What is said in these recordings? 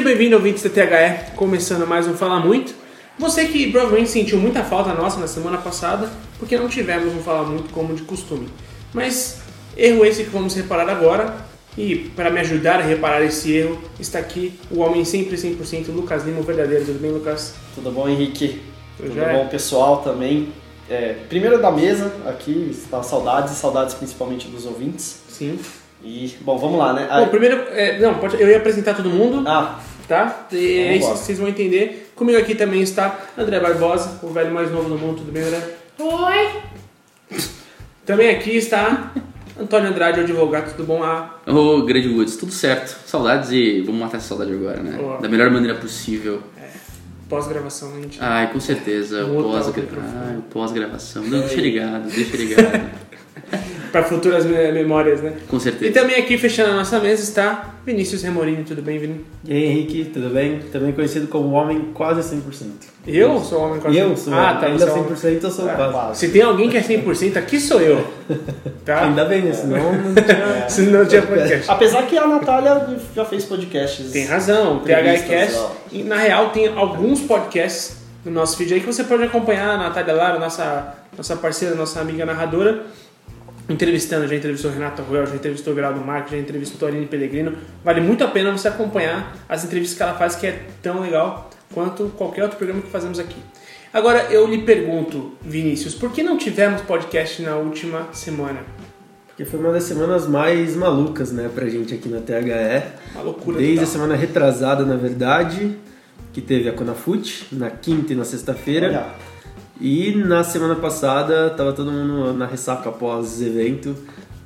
Seja bem-vindo ao Vídeos da THE, começando mais um Fala Muito. Você que provavelmente sentiu muita falta nossa na semana passada, porque não tivemos um Fala Muito como de costume. Mas erro esse que vamos reparar agora, e para me ajudar a reparar esse erro, está aqui o homem sempre 100%, Lucas Lima, o verdadeiro. Tudo bem, Lucas? Tudo bom, Henrique? Tudo Tudo bom, pessoal, também. É, primeiro da mesa, aqui, está saudades, saudades principalmente dos ouvintes. Sim. E, bom, vamos lá, né? Bom, primeiro, é, não, pode- eu ia apresentar todo mundo, Ah, tá? E aí lá. vocês vão entender. Comigo aqui também está André Barbosa, o velho mais novo do mundo. Tudo bem, André? Oi! Também aqui está Antônio Andrade, o advogado. Tudo bom? Ah, Ô, Grande Woods, tudo certo. Saudades e vamos matar essa saudade agora, né? Boa. Da melhor maneira possível. pós-gravação, né, gente? Ai, com certeza. Outro Pós áudio pro Ai, pós-gravação. Não, deixa ligado, deixa ligado. Para futuras me- memórias, né? Com E certeza. também aqui fechando a nossa mesa está Vinícius Remorini. Tudo bem, Vini? E aí, Henrique, tudo bem? Também conhecido como homem quase 100%. Eu sou homem quase. Eu sou Ah, tá. ainda você é homem. 100%, eu sou Ah, quase. Se tem alguém que é 100%, aqui sou eu. Tá? Ainda bem, né? Senão não tinha... Se não tinha podcast. apesar que a Natália já fez podcasts. Tem razão, THCast. e, Na real, tem alguns podcasts no nosso feed aí que você pode acompanhar a Natália Lara, nossa, nossa parceira, nossa amiga narradora, entrevistando. Já entrevistou Renata Ruel, já entrevistou Geraldo Marques, já entrevistou Aline Pellegrino. Vale muito a pena você acompanhar as entrevistas que ela faz, que é tão legal quanto qualquer outro programa que fazemos aqui. Agora, eu lhe pergunto, Vinícius, por que não tivemos podcast na última semana? Porque foi uma das semanas mais malucas, né, pra gente aqui na THE. Uma loucura Desde a total. semana retrasada, na verdade, que teve a Conafute, na quinta e na sexta-feira. E na semana passada, tava todo mundo na ressaca pós-evento.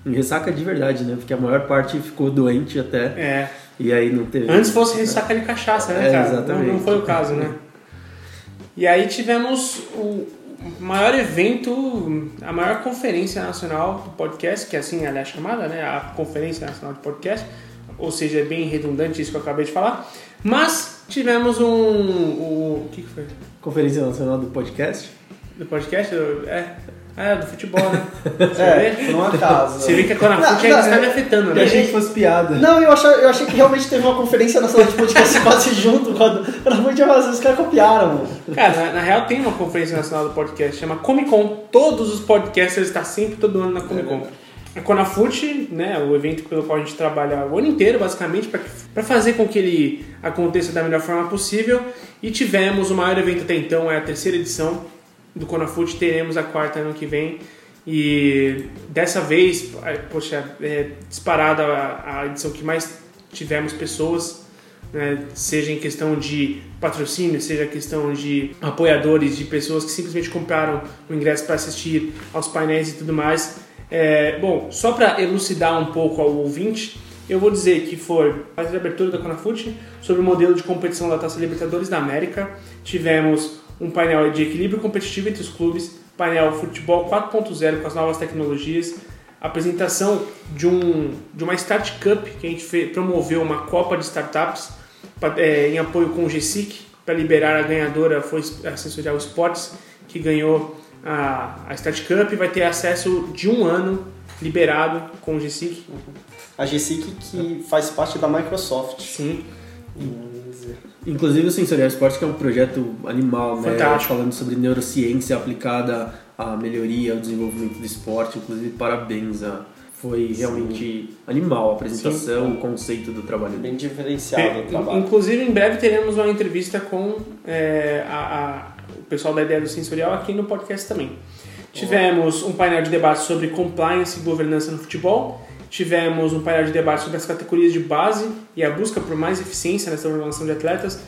Em ressaca de verdade, né? Porque a maior parte ficou doente até. É, E aí não teve... Antes fosse ressaca de cachaça, né, É, cara? exatamente. Não, não foi o caso, né? E aí tivemos o maior evento, a maior conferência nacional do podcast, que assim ela é chamada, né? A Conferência Nacional de Podcast. Ou seja, é bem redundante isso que eu acabei de falar. Mas tivemos um. O, que que foi? Conferência Nacional do Podcast. Do podcast? É. É, do futebol, né? É, Você vê? por um acaso. Você vê que a Conafute Não, ainda está me é- afetando, Eu né? achei que fosse piada. Não, eu achei, eu achei que realmente teve uma conferência nacional de podcast quase junto. Quando, eu não podia fazer, os caras copiaram, mano. Cara, na, na real tem uma conferência nacional do podcast, chama Comic Con. Todos os podcasters estão sempre todo ano na Comic Con. A Conafute, né, o evento pelo qual a gente trabalha o ano inteiro, basicamente, para fazer com que ele aconteça da melhor forma possível. E tivemos o maior evento até então, é a terceira edição do Conafute, teremos a quarta ano que vem. E dessa vez, eh, poxa, é disparada a, edição que mais tivemos pessoas né, seja em questão de patrocínio, seja questão de apoiadores, de pessoas que simplesmente compraram o ingresso para assistir aos painéis e tudo mais. É, bom, só para elucidar um pouco ao ouvinte, eu vou dizer que foi a abertura da Conafute sobre o modelo de competição da Taça Libertadores da América. Tivemos um painel de equilíbrio competitivo entre os clubes, painel futebol 4.0 com as novas tecnologias, apresentação de, um, de uma Start Cup que a gente fe- promoveu uma Copa de Startups é, em apoio com o GSIC para liberar a ganhadora foi a Sensorial Sports que ganhou a, a Start Cup vai ter acesso de um ano liberado com o GSIC. A GSIC que faz parte da Microsoft. Sim, Inclusive o Sensorial Esporte, que é um projeto animal, né? Fantástico. Falando sobre neurociência aplicada à melhoria, ao desenvolvimento do esporte. Inclusive, parabéns. A... Foi realmente animal a apresentação, o conceito do trabalho. Bem diferenciado o É, trabalho. inclusive, em breve teremos uma entrevista com é, a- a- o pessoal da ideia do sensorial aqui no podcast também. Tivemos um painel de debate sobre compliance e governança no futebol. Tivemos um painel de debate sobre as categorias de base e a busca por mais eficiência nessa formação de atletas.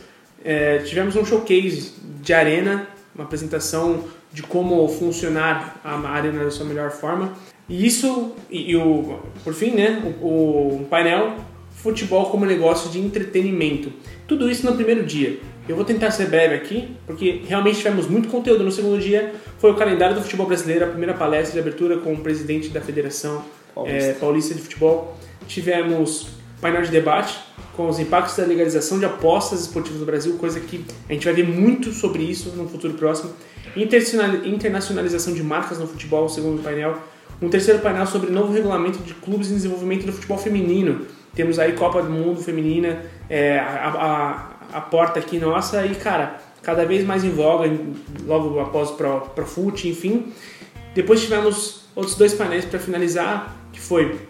É, tivemos um showcase de arena, uma apresentação de como funcionar a arena da sua melhor forma. E isso, e, e o, por fim, né, o, o painel futebol como negócio de entretenimento. Tudo isso no primeiro dia. Eu vou tentar ser breve aqui, porque realmente tivemos muito conteúdo. No segundo dia foi o calendário do futebol brasileiro, a primeira palestra de abertura com o presidente da Federação Paulista. eh, Paulista de Futebol. Tivemos painel de debate com os impactos da legalização de apostas esportivas no Brasil, coisa que a gente vai ver muito sobre isso no futuro próximo. Internacional- Internacionalização de marcas no futebol, o segundo painel. Um terceiro painel sobre novo regulamento de clubes em desenvolvimento do futebol feminino, Temos aí Copa do Mundo Feminina, é, a, a, a porta aqui nossa e, cara, cada vez mais em voga, logo após Pro, Pro Foot, enfim. Depois tivemos outros dois painéis para finalizar, que foi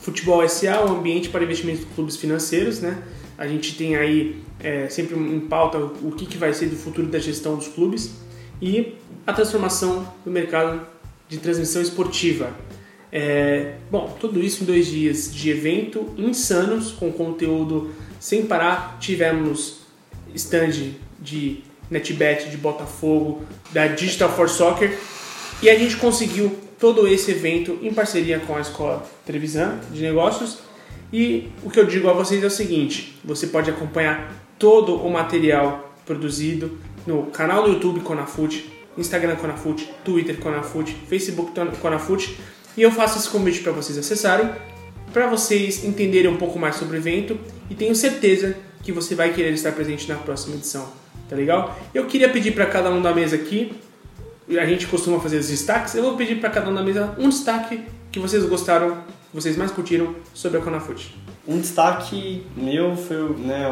Futebol SA, o ambiente para investimento de clubes financeiros, né? A gente tem aí é, sempre em pauta o que, que vai ser do futuro da gestão dos clubes e a transformação do mercado de transmissão esportiva. É, bom, tudo isso em dois dias de evento insanos, com conteúdo sem parar. Tivemos stand de NetBet, de Botafogo, da Digital for Soccer e a gente conseguiu todo esse evento em parceria com a Escola Trevisan de Negócios. E o que eu digo a vocês é o seguinte: você pode acompanhar todo o material produzido no canal do YouTube Conafute, Instagram Conafute, Twitter Conafute, Facebook Conafute. E eu faço esse convite para vocês acessarem, para vocês entenderem um pouco mais sobre o evento e tenho certeza que você vai querer estar presente na próxima edição. Tá legal? Eu queria pedir para cada um da mesa aqui a gente costuma fazer os destaques, eu vou pedir para cada um da mesa um destaque que vocês gostaram, que vocês mais curtiram sobre a Conafute. Um destaque meu foi né,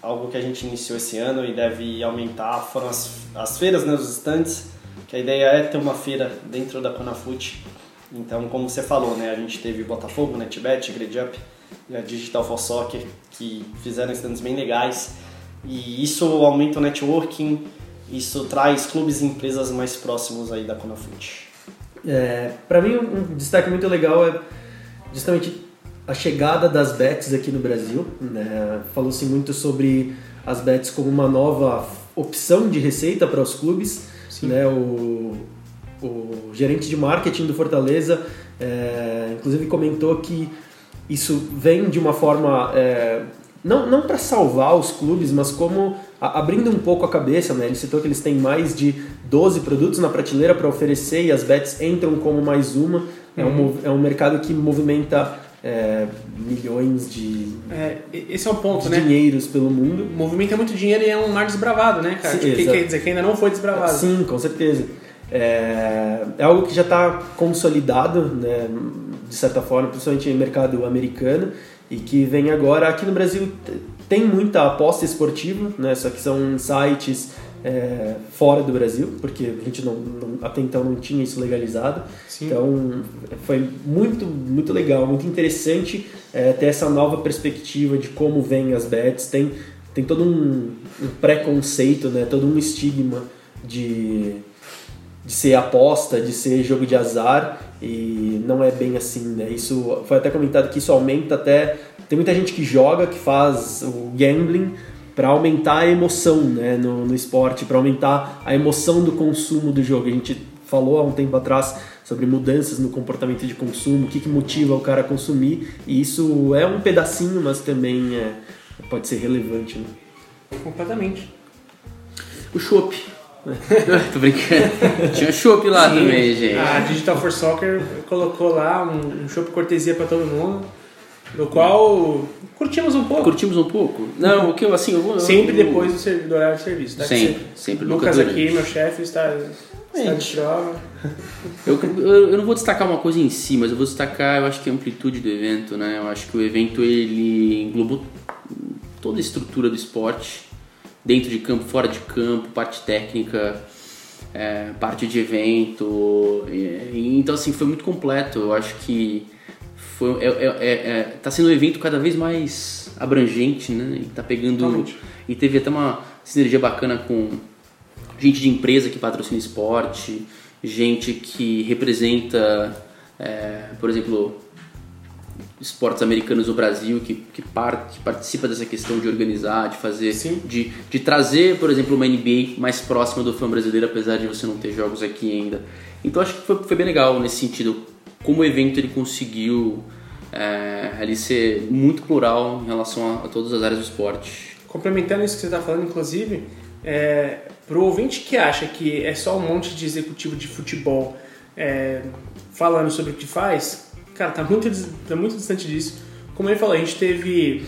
algo que a gente iniciou esse ano e deve aumentar, foram as, as feiras, né, os stands, que a ideia é ter uma feira dentro da Conafute. Então, como você falou, né, a gente teve Botafogo, NetBet, GridUp e a Digital for Soccer, que fizeram stands bem legais. E isso aumenta o networking, isso traz clubes e empresas mais próximos aí da Conafute. É, para mim, um destaque muito legal é justamente a chegada das bets aqui no Brasil. Né? Falou-se muito sobre as bets como uma nova opção de receita para os clubes. Né? O, o gerente de marketing do Fortaleza, é, inclusive, comentou que isso vem de uma forma é, não, não para salvar os clubes, mas como a, abrindo um pouco a cabeça, né? Ele citou que eles têm mais de 12 produtos na prateleira para oferecer e as bets entram como mais uma. É, um, uhum. é um mercado que movimenta é, milhões de, é, esse é um ponto, de né? dinheiros pelo mundo. Movimenta muito dinheiro e é um mar desbravado, né, cara? Sim, tipo, quer dizer que ainda não foi desbravado. Sim, com certeza. É, é algo que já está consolidado, né, de certa forma, principalmente no mercado americano e que vem agora aqui no Brasil tem muita aposta esportiva, né? Só que são sites é, fora do Brasil, porque a gente não, não, até então não tinha isso legalizado. Sim. Então foi muito muito legal, muito interessante é, ter essa nova perspectiva de como vêm as bets. Tem tem todo um, um preconceito, né? Todo um estigma de de ser aposta, de ser jogo de azar e não é bem assim, né? Isso foi até comentado que isso aumenta até tem muita gente que joga, que faz o gambling para aumentar a emoção, né, no, no esporte, para aumentar a emoção do consumo do jogo. A gente falou há um tempo atrás sobre mudanças no comportamento de consumo, o que, que motiva o cara a consumir, e isso é um pedacinho, mas também é, pode ser relevante. Né? Completamente. O chopp Tô brincando. Tinha chopp lá Sim. também, gente. A Digital for Soccer colocou lá um, um chopp cortesia para todo mundo. No qual curtimos um pouco. Curtimos um pouco? Não, o que eu assim, eu vou. Sempre eu, depois do, horário de serviço. Tá? Sempre, sempre. Lucas aqui, meu chefe, está, está de prova. Eu, eu, eu não vou destacar uma coisa em si, mas eu vou destacar, eu acho que a amplitude do evento, né? Eu acho que o evento ele englobou toda a estrutura do esporte dentro de campo, fora de campo, parte técnica, é, parte de evento. E, então, assim, foi muito completo. Eu acho que foi, é, é, é, é tá sendo um evento cada vez mais abrangente, né? E tá pegando. Totalmente. E teve até uma sinergia bacana com gente de empresa que patrocina esporte, gente que representa, é, por exemplo, esportes americanos no Brasil que, que, par, que participa dessa questão de organizar, de fazer, de, de trazer, por exemplo, uma NBA mais próxima do fã brasileiro, apesar de você não ter jogos aqui ainda. Então acho que foi, foi bem legal nesse sentido, como o evento ele conseguiu é, ali ser muito plural em relação a, a, todas as áreas do esporte. Complementando isso que você está falando, inclusive, é, para o ouvinte que acha que é só um monte de executivo de futebol é, falando sobre o que faz, Cara, tá muito, tá muito distante disso. Como ele falou, a gente teve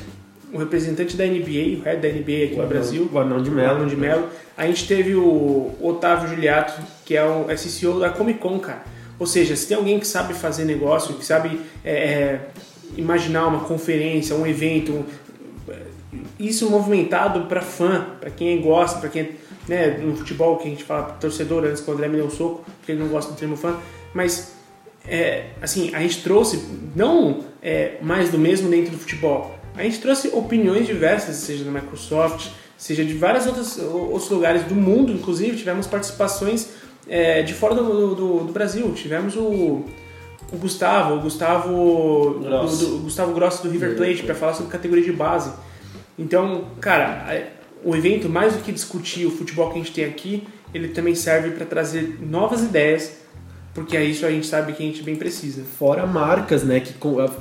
o representante da NBA, o head da NBA aqui o no Brasil. O Arnão de Mello. de Mello. A gente teve o Otávio Juliato, que é o SCO da Comic Con, cara. Ou seja, se tem alguém que sabe fazer negócio, que sabe é, é, imaginar uma conferência, um evento, isso movimentado para fã, para quem gosta, para quem né, no futebol que a gente fala torcedor, antes que o André me deu um soco, porque ele não gosta do termo fã, mas é, assim, a gente trouxe não é, mais do mesmo dentro do futebol, a gente trouxe opiniões diversas, seja da Microsoft, seja de vários outros, outros lugares do mundo, inclusive tivemos participações é, de fora do, do, do, Brasil, tivemos o, o Gustavo, o Gustavo Gross. Do, do, Gustavo Grosso do River Plate para falar sobre categoria de base. Então, cara, o evento, mais do que discutir o futebol que a gente tem aqui, ele também serve para trazer novas ideias, porque é isso a gente sabe que a gente bem precisa. Fora marcas, né, que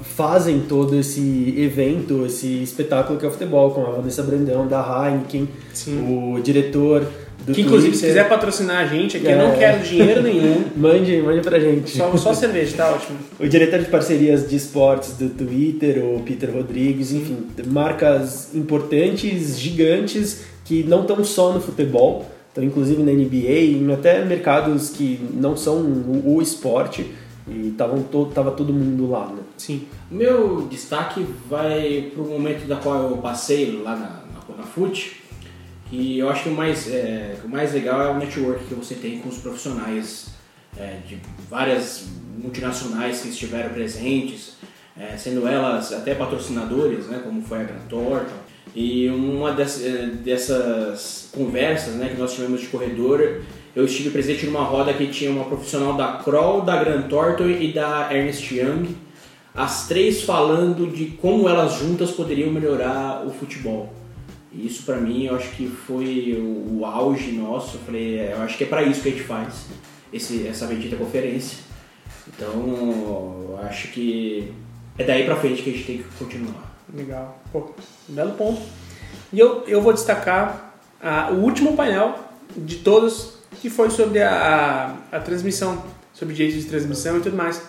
fazem todo esse evento, esse espetáculo que é o futebol, como a Vanessa Brandão, da Heineken, Sim. o diretor do que inclusive, Twitter. se quiser patrocinar a gente aqui, é. eu não quero dinheiro nenhum. mande, mande pra gente. Só, só cerveja, tá ótimo. O diretor de parcerias de esportes do Twitter, o Peter Rodrigues, enfim, marcas importantes, gigantes, que não estão só no futebol, estão inclusive na NBA, até mercados que não são o, o esporte. E tavam tava todo mundo lá, né? Sim. Meu destaque vai pro momento da qual eu passei lá na, na, na FUT, e eu acho que o mais, é, o mais legal é o network que você tem com os profissionais é, de várias multinacionais que estiveram presentes, é, sendo elas até patrocinadoras, né, como foi a Gran Torta. E uma dessas, é, dessas conversas né, que nós tivemos de corredor, eu estive presente numa roda que tinha uma profissional da Kroll, da Gran Torto e da Ernest Young, as três falando de como elas juntas poderiam melhorar o futebol. E isso para mim eu acho que foi o, o, auge nosso. Eu falei, é, eu acho que é para isso que a gente faz esse, essa bendita conferência. Então eu acho que é daí para frente que a gente tem que continuar. Legal, pô, belo ponto. E eu, eu vou destacar a, o último painel de todos, que foi sobre a, a, a transmissão, sobre direitos de transmissão e tudo mais.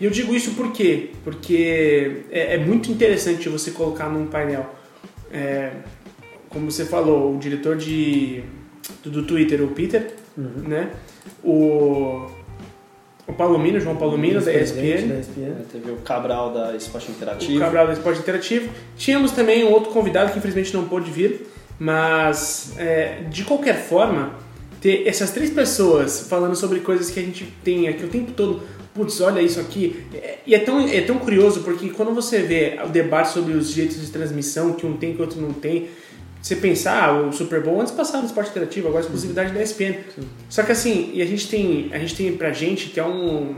E eu digo isso por quê? Porque é, é muito interessante você colocar num painel é, como você falou, o diretor de, do, do Twitter, o Peter, uhum. né? O, o Palomino, João Palomino, da ESPN. da ESPN. Teve o Cabral da Esporte Interativo. O Cabral da Esporte Interativo. Tínhamos também um outro convidado que infelizmente não pôde vir, mas é, de qualquer forma, ter essas três pessoas falando sobre coisas que a gente tem aqui o tempo todo, putz, olha isso aqui. É, e é tão, é tão curioso porque quando você vê o debate sobre os jeitos de transmissão, que um tem que o outro não tem, você pensar, ah, o Super Bowl antes passava no esporte interativo, agora a exclusividade da ESPN. Sim. Só que assim, e a gente tem, a gente tem pra gente que é um,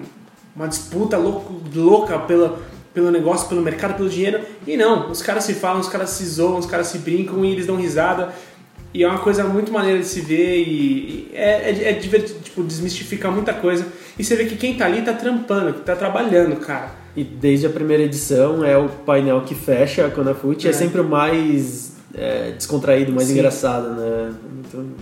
uma disputa louco, louca pela, pelo negócio, pelo mercado, pelo dinheiro. E não, os caras se falam, os caras se zoam, os caras se brincam e eles dão risada. E é uma coisa muito maneira de se ver e, e é, é, é divertido, tipo, desmistificar muita coisa. E você vê que quem tá ali tá trampando, tá trabalhando, cara. E desde a primeira edição é o painel que fecha a Conafute, é. é sempre o mais é, descontraído, mais Sim. engraçado, né? Muito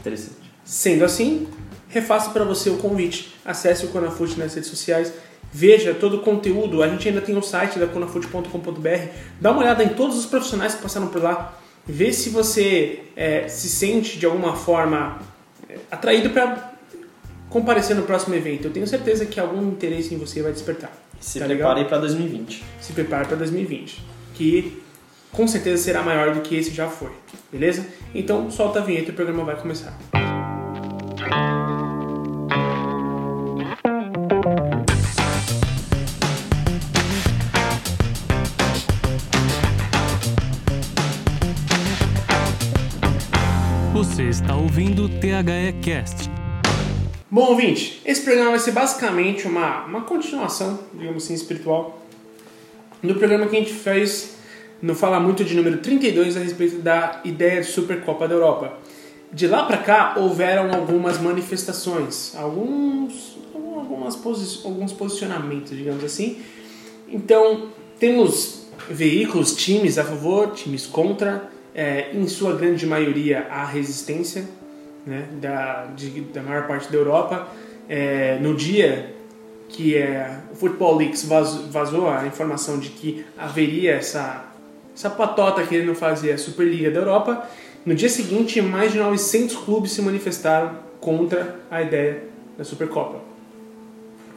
interessante. Sendo assim, refaço para você o convite. Acesse o Conafute nas redes sociais, veja todo o conteúdo. A gente ainda tem o site da conafute.com.br. Dá uma olhada em todos os profissionais que passaram por lá. Vê se você é, se sente de alguma forma é, atraído para comparecer no próximo evento. Eu tenho certeza que algum interesse em você vai despertar. Se tá prepare para 2020. Se prepare para 2020. Que com certeza será maior do que esse já foi, beleza? Então solta a vinheta e o programa vai começar. Você está ouvindo o THE Cast. Bom, ouvinte, esse programa vai ser basicamente uma, uma continuação, digamos assim, espiritual, do programa que a gente fez no Fala Muito de número 32 a respeito da ideia de Supercopa da Europa. De lá para cá houveram algumas manifestações, alguns, algumas posi alguns posicionamentos, digamos assim. Então temos veículos, times a favor, times contra, é, em sua grande maioria a resistência né, da, de, da maior parte da Europa. É, no dia que é, o Football Leaks vazou a informação de que haveria essa essa patota querendo fazer a Superliga da Europa. No dia seguinte, mais de 900 clubes se manifestaram contra a ideia da Supercopa.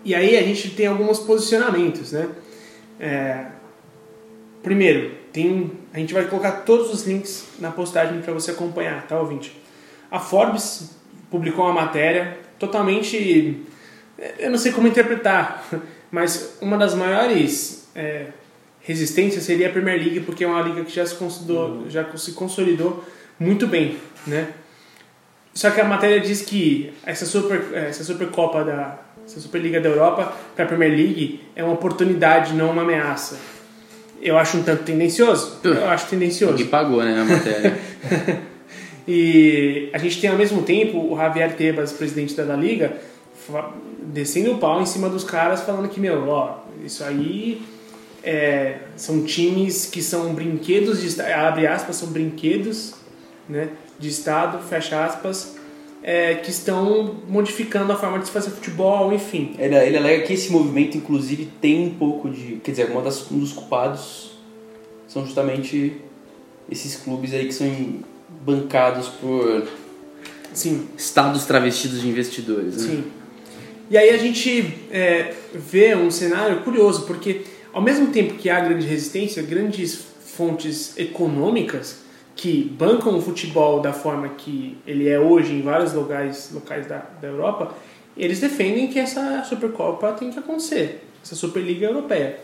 E aí a gente tem alguns posicionamentos, né? É, primeiro, tem, a gente vai colocar todos os links na postagem para você acompanhar, tá, ouvinte? A Forbes publicou uma matéria totalmente. Eu não sei como interpretar, mas uma das maiores é, resistências seria a Premier League, porque é uma liga que já se consolidou, já se consolidou muito bem, né? Só que a matéria diz que essa super essa supercopa da essa superliga da Europa para a Premier League é uma oportunidade, não uma ameaça. Eu acho um tanto tendencioso. Eu acho tendencioso. Que pagou, né, a matéria. E a gente tem ao mesmo tempo o Javier Tebas, presidente da La Liga, descendo o pau em cima dos caras, falando que, meu, ó, isso aí é, são times que são brinquedos de abre aspas, são brinquedos né, de Estado, fecha aspas, é, que estão modificando a forma de se fazer futebol, enfim. Ele, ele alega que esse movimento, inclusive, tem um pouco de. Quer dizer, uma das, um dos culpados são justamente esses clubes aí que são bancados por Sim, estados travestidos de investidores. Né? Sim. E aí a gente é, vê um cenário curioso, porque ao mesmo tempo que há grande resistência, grandes fontes econômicas que bancam o futebol da forma que ele é hoje em vários locais, locais da, da Europa, eles defendem que essa Supercopa tem que acontecer, essa Superliga Europeia.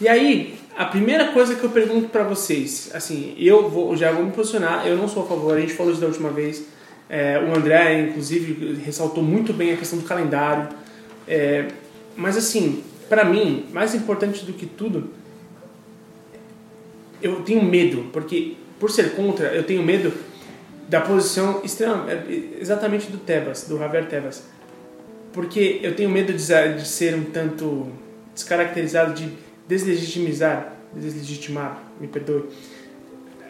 E aí, a primeira coisa que eu pergunto pra vocês, assim, eu vou, já vou me posicionar, eu não sou a favor, a gente falou isso da última vez, é, o André, inclusive, ressaltou muito bem a questão do calendário, é, mas assim, pra mim, mais importante do que tudo, eu tenho medo, porque por ser contra, eu tenho medo da posição extrema, é, exatamente do Tebas, do Javier Tebas, porque eu tenho medo de, de ser um tanto descaracterizado, de deslegitimizar, deslegitimar, me perdoe,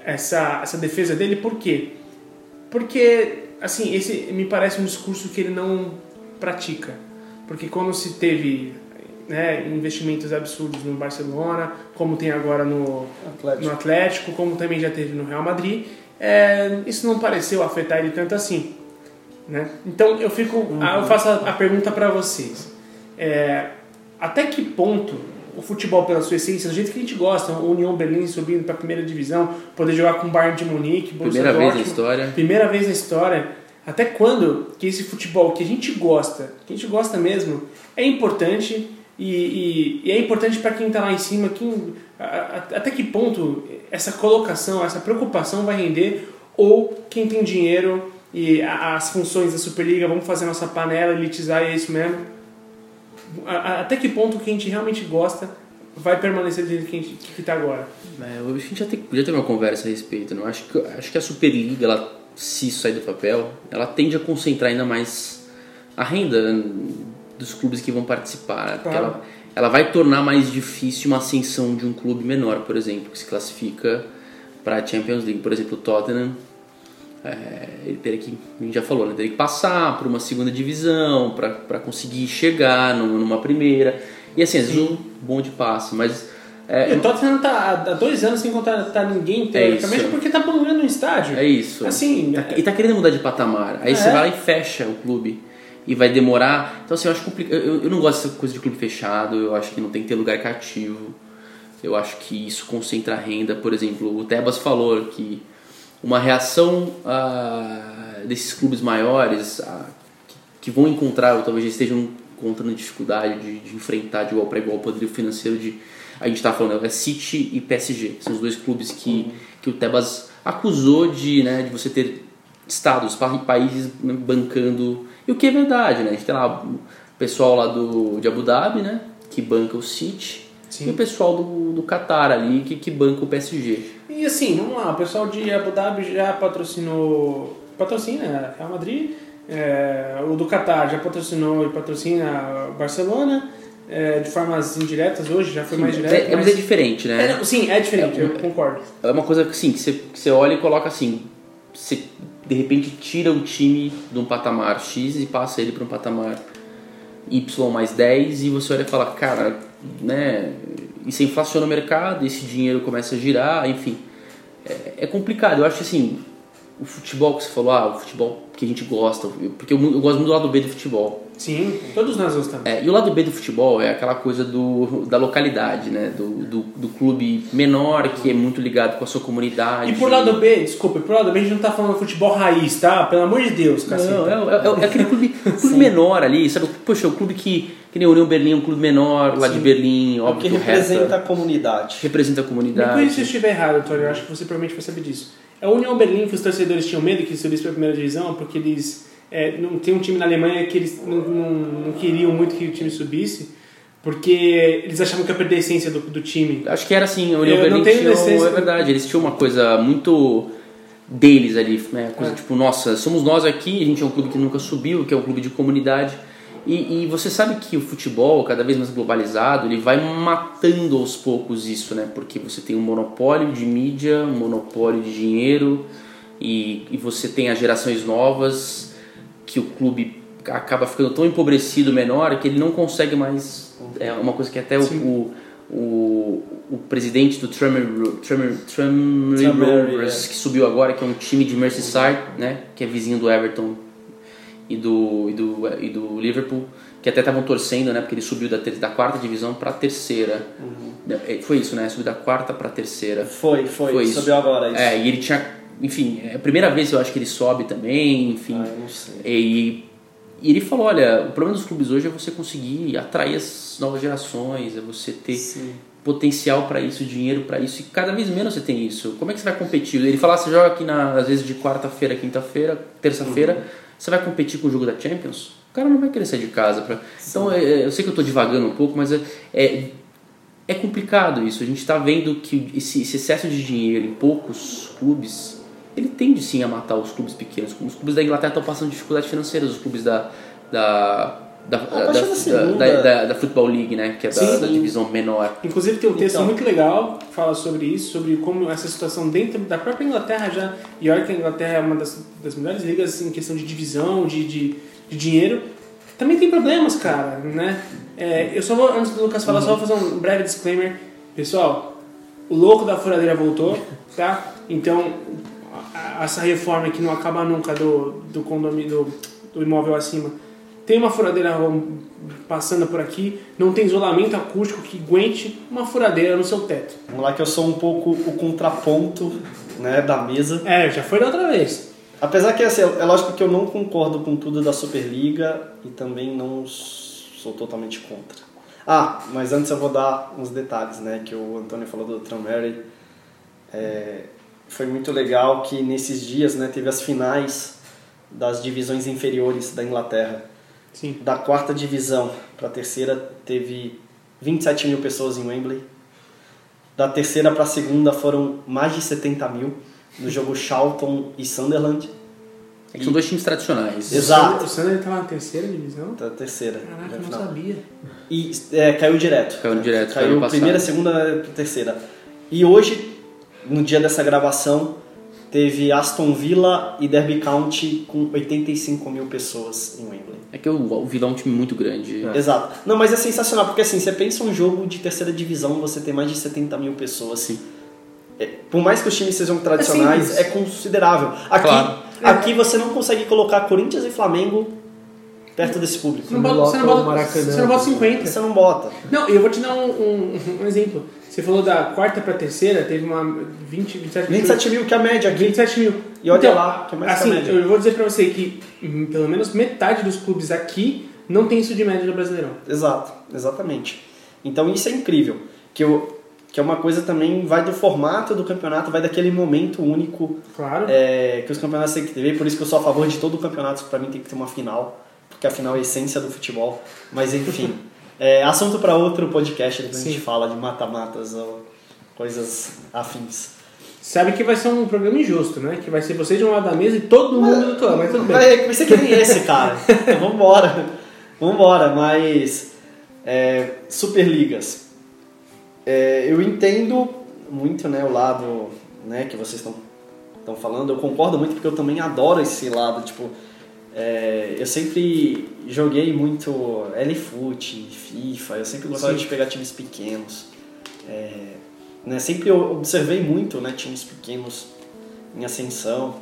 essa, essa defesa dele, por quê? Porque, assim, esse me parece um discurso que ele não pratica. Porque quando se teve né, investimentos absurdos no Barcelona, como tem agora no Atlético. no Atlético, como também já teve no Real Madrid, é, isso não pareceu afetar ele tanto assim. Né? Então eu fico, ah, eu faço a, a pergunta para vocês: É, até que ponto o futebol, pela sua essência, do jeito que a gente gosta, o União Berlim subindo para a primeira divisão, poder jogar com o Bayern de Munique, Borussia Primeira vez na Dortmund, história. Primeira vez na história. Até quando que esse futebol que a gente gosta, que a gente gosta mesmo, é importante e, e- e é importante para quem está lá em cima, quem, a- a- até que ponto essa colocação, essa preocupação vai render ou quem tem dinheiro e a- as funções da Superliga, vamos fazer nossa panela, elitizar é isso mesmo. Até que ponto que a gente realmente gosta vai permanecer do jeito que está agora. É, eu acho que a gente já, tem, já teve uma conversa a respeito. Não? Acho, que, acho que a Superliga, ela, se isso sair do papel, ela tende a concentrar ainda mais a renda dos clubes que vão participar. né? Porque ela, ela vai tornar mais difícil uma ascensão de um clube menor, por exemplo, que se classifica para a Champions League. Por exemplo, o Tottenham, é, ele teria que, a gente já falou, né? teria que passar por uma segunda divisão para conseguir chegar numa, primeira. E assim, às vezes o bonde passa, mas... é, o Tottenham tá há dois anos sem contratar ninguém, teoricamente, isso. porque tá poluindo o estádio. É isso. Assim, Tá- e tá querendo mudar de patamar. Aí você É. vai lá e fecha o clube. E vai demorar. Então, assim, eu acho complicado. Eu, eu não gosto dessa coisa de clube fechado. Eu acho que não tem que ter lugar cativo. Eu acho que isso concentra a renda. Por exemplo, o Tebas falou que uma reação ah, desses clubes maiores ah, que, que vão encontrar, ou talvez estejam encontrando dificuldade de, de enfrentar de igual para igual o poderio financeiro de. A gente tá falando, é City e PSG. São os dois clubes que, que o Tebas acusou de, né, de você ter estados, pa- países né, bancando. E o que é verdade, né? A gente tem lá o pessoal lá do, de Abu Dhabi, né? Que banca o City. Sim. E o pessoal do, do Qatar ali, que, que banca o PSG. E assim, vamos lá, o pessoal de Abu Dhabi já patrocinou. Patrocina Real Madrid, é, o do Qatar já patrocinou e patrocina Barcelona, é, de formas indiretas hoje, já foi mais direto. é, é, mas é diferente, né? É, não, sim, é diferente, eu concordo. É uma coisa que, assim, que você, que você olha e coloca assim, você de repente tira o time de um patamar X e passa ele para um patamar Y mais 10 e você olha e fala, cara, né, isso inflaciona o mercado, esse dinheiro começa a girar, enfim. É, é complicado, eu acho assim, o futebol que você falou, ah, o futebol que a gente gosta, porque eu, eu gosto muito do lado B do futebol. Sim, todos nós gostamos. É, e o lado B do futebol é aquela coisa do, da localidade, né? Do, do, do clube menor que é muito ligado com a sua comunidade. E por lado B, desculpa, por lado B a gente não tá falando futebol raiz, tá? Pelo amor de Deus, caceta. Não, é, é, é aquele clube, clube menor ali, sabe? Poxa, o clube que, que nem União Berlim, é um clube menor lá de Berlim, É o óbvio que representa Hertha a comunidade. representa a Me comunidade. corrija se eu estiver errado, Tony, eu acho que você provavelmente vai saber disso. É o União Berlim que os torcedores tinham medo que subisse para a primeira divisão, porque eles. É, não, tem um time na Alemanha que eles não, não, não queriam muito que o time subisse, porque eles achavam que ia perder a essência do, do time. Acho que era assim, o União Eu não Berlim tenho tinha, licença- é verdade, eles tinham uma coisa muito deles ali, né? Coisa É. tipo, nossa, somos nós aqui, a gente é um clube que nunca subiu, que é um clube de comunidade. E, e você sabe que o futebol, cada vez mais globalizado, ele vai matando aos poucos isso, né? Porque você tem um monopólio de mídia, um monopólio de dinheiro, e, e você tem as gerações novas que o clube acaba ficando tão empobrecido, menor, que ele não consegue mais. É uma coisa que até o, o, o, o presidente do Tranmere, Rovers, é. que subiu agora, que é um time de Merseyside, né? Que é vizinho do Everton e do, e do, e do Liverpool, que até estavam torcendo, né? Porque ele subiu da, ter- da quarta divisão para a terceira. É, Foi isso, né? Subiu da quarta para a terceira. Foi, foi, Foi subiu agora isso. É, e ele tinha. Enfim, é a primeira vez eu acho que ele sobe também, enfim. Ah, não sei. E, e ele falou: olha, o problema dos clubes hoje é você conseguir atrair as novas gerações, é você ter Sim. potencial para isso, dinheiro para isso, e cada vez menos você tem isso. Como é que você vai competir? Ele fala: você joga aqui na, às vezes de quarta-feira, quinta-feira, terça-feira, você vai competir com o jogo da Champions? O cara não vai querer sair de casa. Pra... Então, é, é, eu sei que eu estou divagando um pouco, mas é, é, é complicado isso. A gente está vendo que esse, esse excesso de dinheiro em poucos clubes, ele tende sim a matar os clubes pequenos. Os clubes da Inglaterra estão passando dificuldades financeiras, os clubes da da da, da, da da, da, Football League, né, que é da, da divisão menor. Inclusive tem um texto Então. muito legal que fala sobre isso, sobre como essa situação dentro da própria Inglaterra já. E olha que a Inglaterra é uma das, das melhores ligas em questão de divisão, de, de, de dinheiro. Também tem problemas, cara, né? É, eu só vou, antes do Lucas falar, só vou fazer um breve disclaimer. Pessoal, o louco da furadeira voltou, tá? Então, a- essa reforma que não acaba nunca do, do condomínio, do, do imóvel acima, tem uma furadeira passando por aqui, não tem isolamento acústico que aguente uma furadeira no seu teto. Vamos lá que eu sou um pouco o contraponto né, da mesa. É, já foi da outra vez. Apesar que assim, é lógico que eu não concordo com tudo da Superliga e também não sou totalmente contra. Ah, mas antes eu vou dar uns detalhes, né? Que o Antônio falou do Tranmere. É, foi muito legal que nesses dias né, teve as finais das divisões inferiores da Inglaterra. Sim. Da quarta divisão para a terceira teve 27 mil pessoas em Wembley. Da terceira para a segunda foram mais de 70 mil no jogo Charlton e Sunderland. É que são dois times tradicionais. Exato. O Sander estava na terceira divisão? Da terceira. Caraca, na eu não sabia. E é, caiu direto. Caiu direto, caiu Caiu primeira, segunda, terceira. E hoje, no dia dessa gravação, teve Aston Villa e Derby County com 85 mil pessoas em Wembley. É que o, o Vila é um time muito grande. Exato. Não, mas é sensacional, porque assim, você pensa um jogo de terceira divisão, você tem mais de 70 mil pessoas. Sim. É, por mais que os times sejam tradicionais, simples. é, considerável. Aqui, Claro. aqui você não consegue colocar Corinthians e Flamengo perto desse público. Você não bota, você não bota, Maracanã. você não bota 50. Você não bota. Não, eu vou te dar um, um, um exemplo. Você falou da quarta pra terceira, teve uma 20, 27 mil. 27 mil que é a média aqui. 27 mil. E olha Então, lá, que é mais que a assim, média. eu vou dizer pra você que hum, pelo menos metade dos clubes aqui não tem isso de média do Brasileirão. Exato, exatamente. Então isso é incrível. Que, eu, que é uma coisa também, vai do formato do campeonato, vai daquele momento único Claro. é, que os campeonatos têm que ter. Por isso que eu sou a favor de todo o campeonato, pra mim tem que ter uma final, porque a final é a essência do futebol. Mas enfim, é assunto para outro podcast, depois a gente fala de mata-matas ou coisas afins. Sabe que vai ser um programa injusto, né? Que vai ser você de um lado da mesa e todo mundo do outro lado, mas tudo bem. Vai ser que nem esse, cara. Vambora. Vambora, mas. É, Superligas. É, eu entendo muito né, o lado né, que vocês estão falando. Eu concordo muito porque eu também adoro esse lado. Tipo, é, eu sempre joguei muito LFoot, FIFA. Eu sempre gostava Sim. de pegar times pequenos. É, né, sempre observei muito né, times pequenos em ascensão.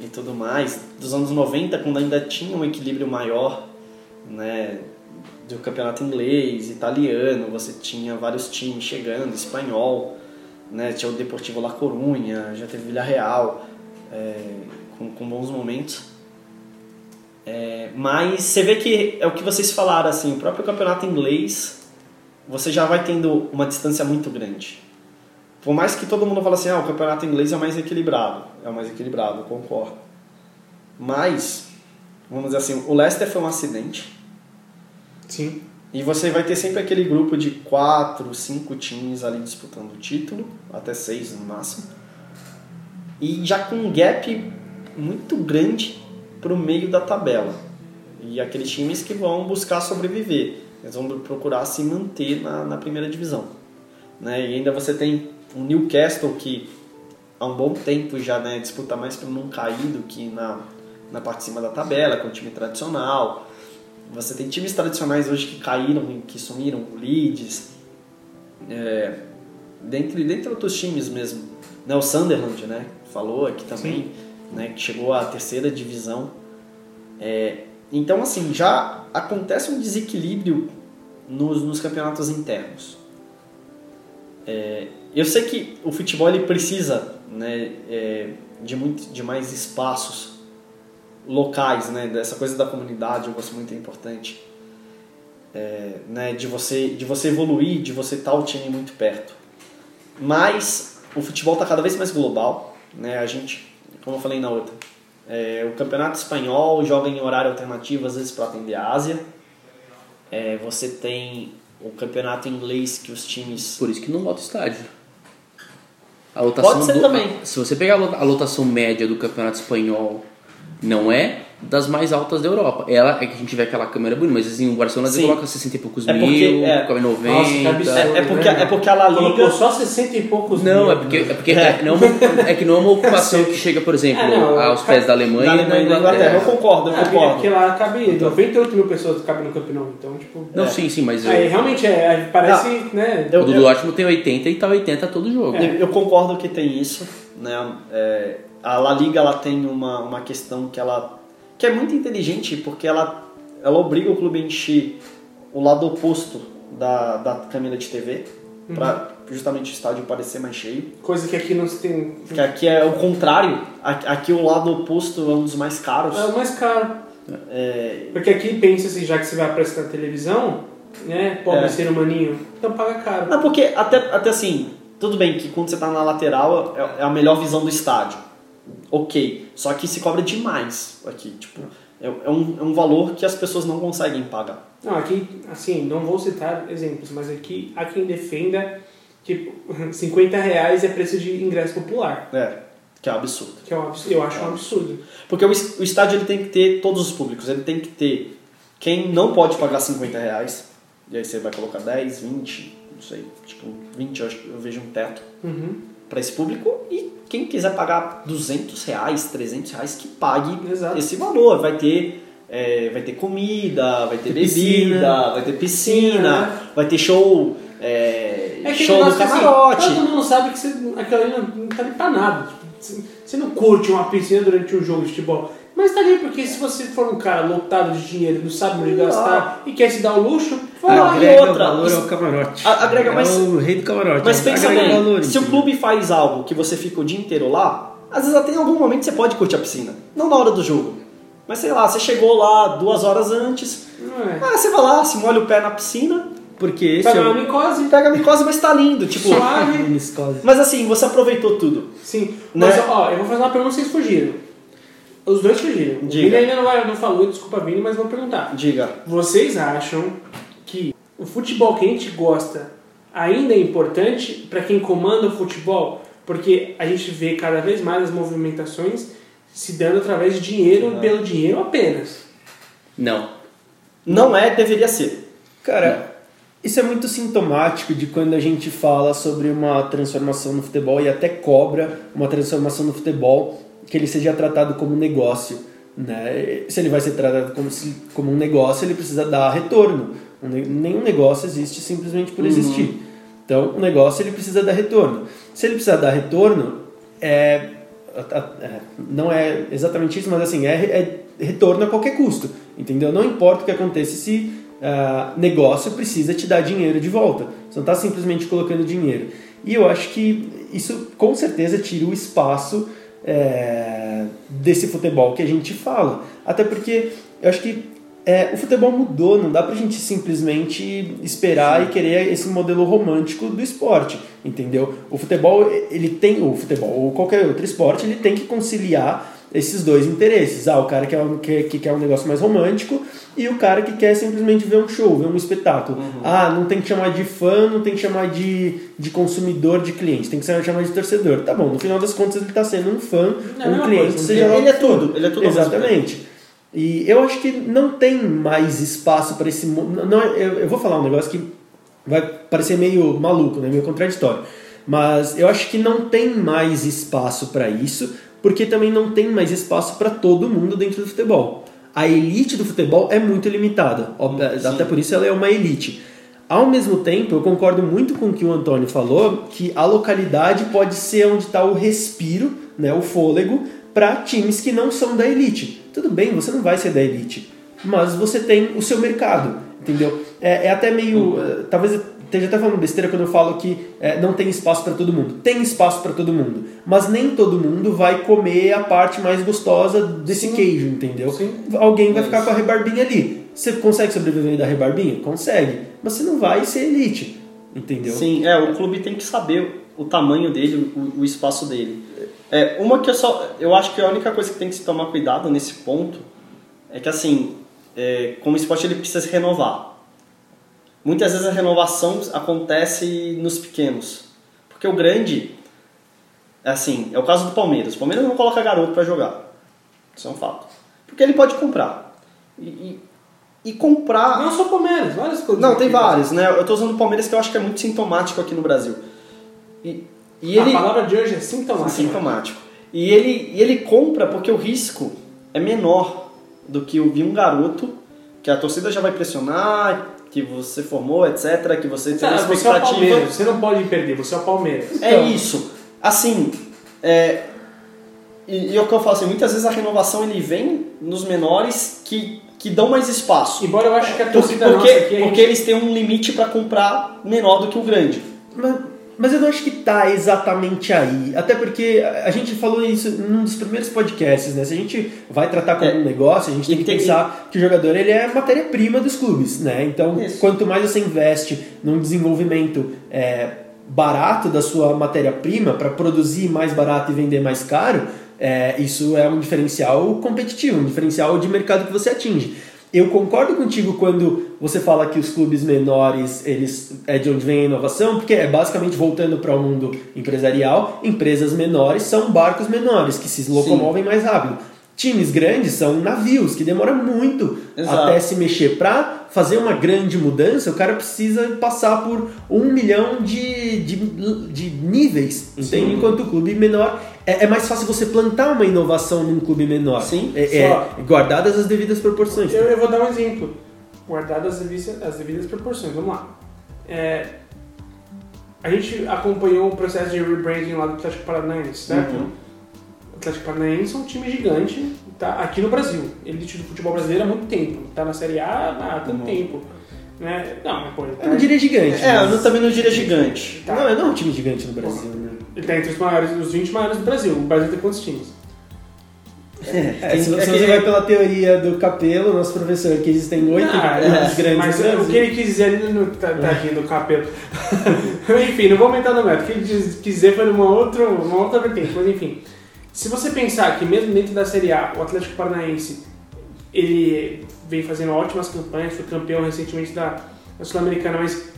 e tudo mais, dos anos 90, quando ainda tinha um equilíbrio maior, né, do campeonato inglês, italiano, você tinha vários times chegando, espanhol, né, tinha o Deportivo La Coruña, já teve Villarreal, é, com, com bons momentos. É, mas você vê que é o que vocês falaram, assim, o próprio campeonato inglês, você já vai tendo uma distância muito grande. Por mais que todo mundo fale assim, ah, o campeonato inglês é o mais equilibrado, é o mais equilibrado, eu concordo. Mas, vamos dizer assim, o Leicester foi um acidente, Sim. e você vai ter sempre aquele grupo de quatro, cinco times ali disputando o título, até seis no máximo. E já com um gap muito grande para o meio da tabela. E aqueles times que vão buscar sobreviver. Eles vão procurar se manter na, na primeira divisão. Né? E ainda você tem o Newcastle que há um bom tempo já né, disputa mais para não cair do que na, na parte de cima da tabela, é um time tradicional. Você tem times tradicionais hoje que caíram, que sumiram, o Leeds, é, dentre, dentre outros times mesmo. Né, o Sunderland, né, falou aqui também, né, que chegou à terceira divisão. É, então, assim, já acontece um desequilíbrio nos, nos campeonatos internos. É, eu sei que o futebol ele precisa né, é, de, muito, de mais espaços locais, né, dessa coisa da comunidade, eu gosto muito, é importante. É, né, de, você, de você evoluir, de você estar o time muito perto. Mas o futebol está cada vez mais global. Né, a gente, como eu falei na outra, é, o campeonato espanhol joga em horário alternativo, às vezes para atender a Ásia. É, você tem o campeonato inglês que os times. Por isso que não bota estádio. A lotação Pode ser do- também. Se você pegar a lo- a lotação média do campeonato espanhol, não é das mais altas da Europa. Ela é que a gente vê aquela câmera bonita, mas assim, o Barcelona Sim. coloca 60 e poucos É porque- mil, é. coloca 90. Nossa, que absurdo. É, é porque, é porque a La Colocou Liga. só 60 e poucos Não, mil. é porque, é, porque É. é. não é, é que não é uma ocupação que chega, por exemplo, É, não, aos pés da Alemanha, Da e da Alemanha e da Inglaterra. Eu concordo, eu porque- concordo. porque lá cabe 98 mil pessoas que cabem no campeonato. Então, tipo. Não, É. sim, sim, mas Aí eu, realmente é, parece, né? Eu- o do Dortmund tem 80 e tá 80 todo jogo. Eu, eu concordo que tem isso, né? É, a La Liga ela tem uma, uma questão que ela que é muito inteligente porque ela ela obriga o clube a encher o lado oposto da, da câmera de TV para justamente o estádio parecer mais cheio. Coisa que aqui não se tem. Que aqui é o contrário, aqui o lado oposto é um dos mais caros. É o mais caro. É, Porque aqui pensa assim, já que você vai aparecer na televisão, né? Pobre É. ser humaninho, então paga caro. Não, porque até, até assim, tudo bem que quando você tá na lateral é, é a melhor visão do estádio. Ok. Só que se cobra demais aqui. Tipo, é, é um, é um valor que as pessoas não conseguem pagar. Não, aqui, assim, não vou citar exemplos, mas aqui há quem defenda, tipo, 50 reais é preço de ingresso popular. É, que é um absurdo. Que é um absurdo, eu acho um absurdo. Porque o, o estádio ele tem que ter todos os públicos. Ele tem que ter quem não pode pagar 50 reais. E aí você vai colocar 10, 20, não sei. Tipo, 20 eu, acho, que eu vejo um teto. Uhum. Para esse público e quem quiser pagar 200 reais, 300 reais, que pague Exato. esse valor. Vai ter, é, vai ter comida, vai ter bebida, piscina. vai ter piscina, vai ter show, é, É show do que, assim, camarote. todo mundo sabe que você, aquilo ali não, não tá pra nada. Tipo, você- Você não curte uma piscina durante um jogo de futebol. Mas tá ali porque se você for um cara lotado de dinheiro, não sabe onde gastar e quer se dar o luxo, vai lá. e outra, valor isso- ao camarote. A- agrega, é mas- o rei do camarote. Mas pensa Agrega bem, valor, se o clube faz algo que você fica o dia inteiro lá, às vezes até em algum momento você pode curtir a piscina. Não na hora do jogo. Mas sei lá, você chegou lá duas horas antes, é. ah, você vai lá, se molha o pé na piscina, Porque esse Pega é uma o... micose, pega a micose, mas tá lindo. Tipo, suave. Mas assim, você aproveitou tudo. Sim, Né? mas ó, eu vou fazer uma pergunta vocês fugiram. Os dois fugiram. O Diga. Vini ainda não, vai, não falou, desculpa Vini, mas vou perguntar. Diga. Vocês acham que o futebol que a gente gosta ainda é importante para quem comanda o futebol? Porque a gente vê cada vez mais as movimentações se dando através de dinheiro, Uhum. pelo dinheiro apenas. Não. Não é, deveria ser. Cara, isso é muito sintomático de quando a gente fala sobre uma transformação no futebol e até cobra uma transformação no futebol que ele seja tratado como negócio. Né? Se ele vai ser tratado como, como um negócio, ele precisa dar retorno. Um ne- Nenhum negócio existe simplesmente por existir. Então, o negócio ele precisa dar retorno. Se ele precisar dar retorno, é, é, não é exatamente isso, mas assim, é, é retorno a qualquer custo, entendeu? Não importa o que aconteça se ah, negócio precisa te dar dinheiro de volta. Você não está simplesmente colocando dinheiro. E eu acho que isso com certeza tira o espaço é, desse futebol que a gente fala. Até porque eu acho que é, o futebol mudou, não dá pra gente simplesmente esperar e querer esse modelo romântico do esporte, entendeu? O futebol, ele tem, o futebol ou qualquer outro esporte, ele tem que conciliar esses dois interesses. Ah, o cara que, é um, que, que quer um negócio mais romântico e o cara que quer simplesmente ver um show, ver um espetáculo. Ah, não tem que chamar de fã, não tem que chamar de, de consumidor, de cliente, tem que chamar de torcedor. Tá bom, no final das contas ele está sendo um fã, É a um mesma cliente, coisa, seja lá ele é tudo, ele é tudo. Exatamente. E eu acho que não tem mais espaço para esse. Não, é- eu, eu vou falar um negócio que vai parecer meio maluco, né? meio contraditório. Mas eu acho que não tem mais espaço para isso, porque também não tem mais espaço para todo mundo dentro do futebol. A elite do futebol é muito limitada, ob- até por isso ela é uma elite. Ao mesmo tempo, eu concordo muito com o que o Antônio falou, que a localidade pode ser onde está o respiro, né, o fôlego, para times que não são da elite. Tudo bem, você não vai ser da elite, mas você tem o seu mercado, entendeu? É, é até meio. eh, talvez esteja até falando besteira quando eu falo que eh, não tem espaço para todo mundo. Tem espaço para todo mundo, mas nem todo mundo vai comer a parte mais gostosa desse queijo, entendeu? Sim. Alguém vai ficar com a rebarbinha ali. Você consegue sobreviver da rebarbinha? Consegue, mas você não vai ser elite, entendeu? Sim, é, o clube tem que saber o tamanho dele, o, o espaço dele. É, uma que eu só. Eu acho que a única coisa que tem que se tomar cuidado nesse ponto é que assim, é, como esporte ele precisa se renovar. Muitas vezes a renovação acontece nos pequenos. Porque o grande, assim, é o caso do Palmeiras. O Palmeiras não coloca garoto para jogar. Isso é um fato. Porque ele pode comprar. E, e, e comprar. Não só Palmeiras, várias coisas. Não, tem vários, né? Eu tô usando o Palmeiras que eu acho que é muito sintomático aqui no Brasil. E, e ele. A palavra de hoje é sintomático. Sintomático. E ele, e ele compra porque o risco é menor do que o de um garoto que a torcida já vai pressionar, que você formou, etc., que você tem Cara, uma você é expectativa. Você não pode perder, você é o Palmeiras. É isso. Assim, é, e, e é o que eu falo assim, muitas vezes a renovação ele vem nos menores que, que dão mais espaço. Embora eu acho que a torcida porque, nossa aqui, porque gente- eles têm um limite para comprar menor do que o grande. Mas, mas eu não acho que tá exatamente aí. Até porque a gente falou isso num dos primeiros podcasts, né? Se a gente vai tratar como É. um negócio, a gente tem E que tem- pensar que o jogador ele é matéria-prima dos clubes, né? Então, Isso. quanto mais você investe num desenvolvimento é, barato da sua matéria-prima para produzir mais barato e vender mais caro, é, isso é um diferencial competitivo, um diferencial de mercado que você atinge. Eu concordo contigo quando você fala que os clubes menores, eles é de onde vem a inovação, porque é basicamente voltando para o mundo empresarial, empresas menores são barcos menores que se locomovem mais rápido. Times grandes são navios que demoram muito Exato. até se mexer. Para fazer uma grande mudança, o cara precisa passar por um milhão de, de, de níveis, entende? Enquanto o clube menor é, é mais fácil você plantar uma inovação num clube menor. Sim. É, é, Só- guardadas as devidas proporções. Eu, eu vou dar um exemplo. Guardadas as devidas, as devidas proporções. Vamos lá. É, a gente acompanhou o processo de rebranding lá do Atlético Paranaense, certo? Uhum. O Atlético Paranaense é um time gigante tá, aqui no Brasil. Elite do futebol brasileiro há muito tempo. Tá na Série A há tanto Uhum. tempo. Né? Não, mas pô, ele Eu não tá, diria gigante. É, eu mas- não- também não diria gigante. tá- Não, não é um time gigante no Brasil, né? Ele tá entre os, maiores, os 20 maiores do Brasil. O Brasil tem quantos times? É, se, é se que- você vai pela teoria do Capelo, nosso professor, que existem oito Ah, é, grandes mas o que ele quis dizer no tá, tadinho do cabelo. enfim, não vou aumentar no método. O que ele quis dizer foi numa outra, uma outra vertente, mas enfim. Se você pensar que mesmo dentro da Série A, o Atlético Paranaense ele vem fazendo ótimas campanhas, foi campeão recentemente da, da Sul-Americana, mas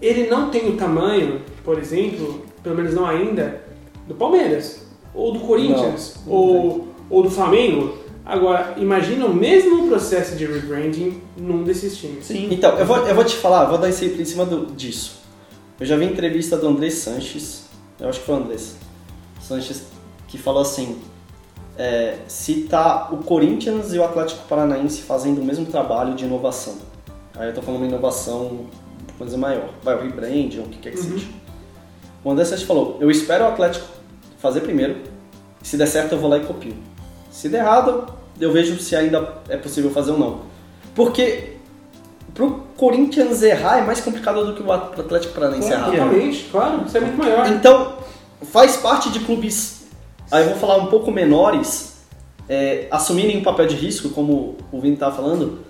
ele não tem o tamanho, por exemplo, pelo menos não ainda, do Palmeiras, ou do Corinthians, Não, não ou, ou do Flamengo. Agora, imagina o mesmo processo de rebranding num desses times. Sim. Então, eu vou, eu vou te falar, vou dar esse em cima do- disso. Eu já vi entrevista do Andrés Sanches, eu acho que foi o Andrés Sanches, que falou assim: é, se tá o Corinthians e o Atlético Paranaense fazendo o mesmo trabalho de inovação. Aí eu tô falando uma inovação, coisa maior, vai o rebrand, ou o que quer que seja. O Andrés Sanches falou: eu espero o Atlético fazer primeiro, Se der certo, eu vou lá e copio. Se der errado, eu vejo se ainda é possível fazer ou não. Porque pro Corinthians errar é mais complicado do que o Atlético Paranaense errar. Totalmente, claro, isso é muito maior. Então, faz parte de clubes, aí eu vou falar um pouco menores, é, assumirem um papel de risco, como o Vini estava falando,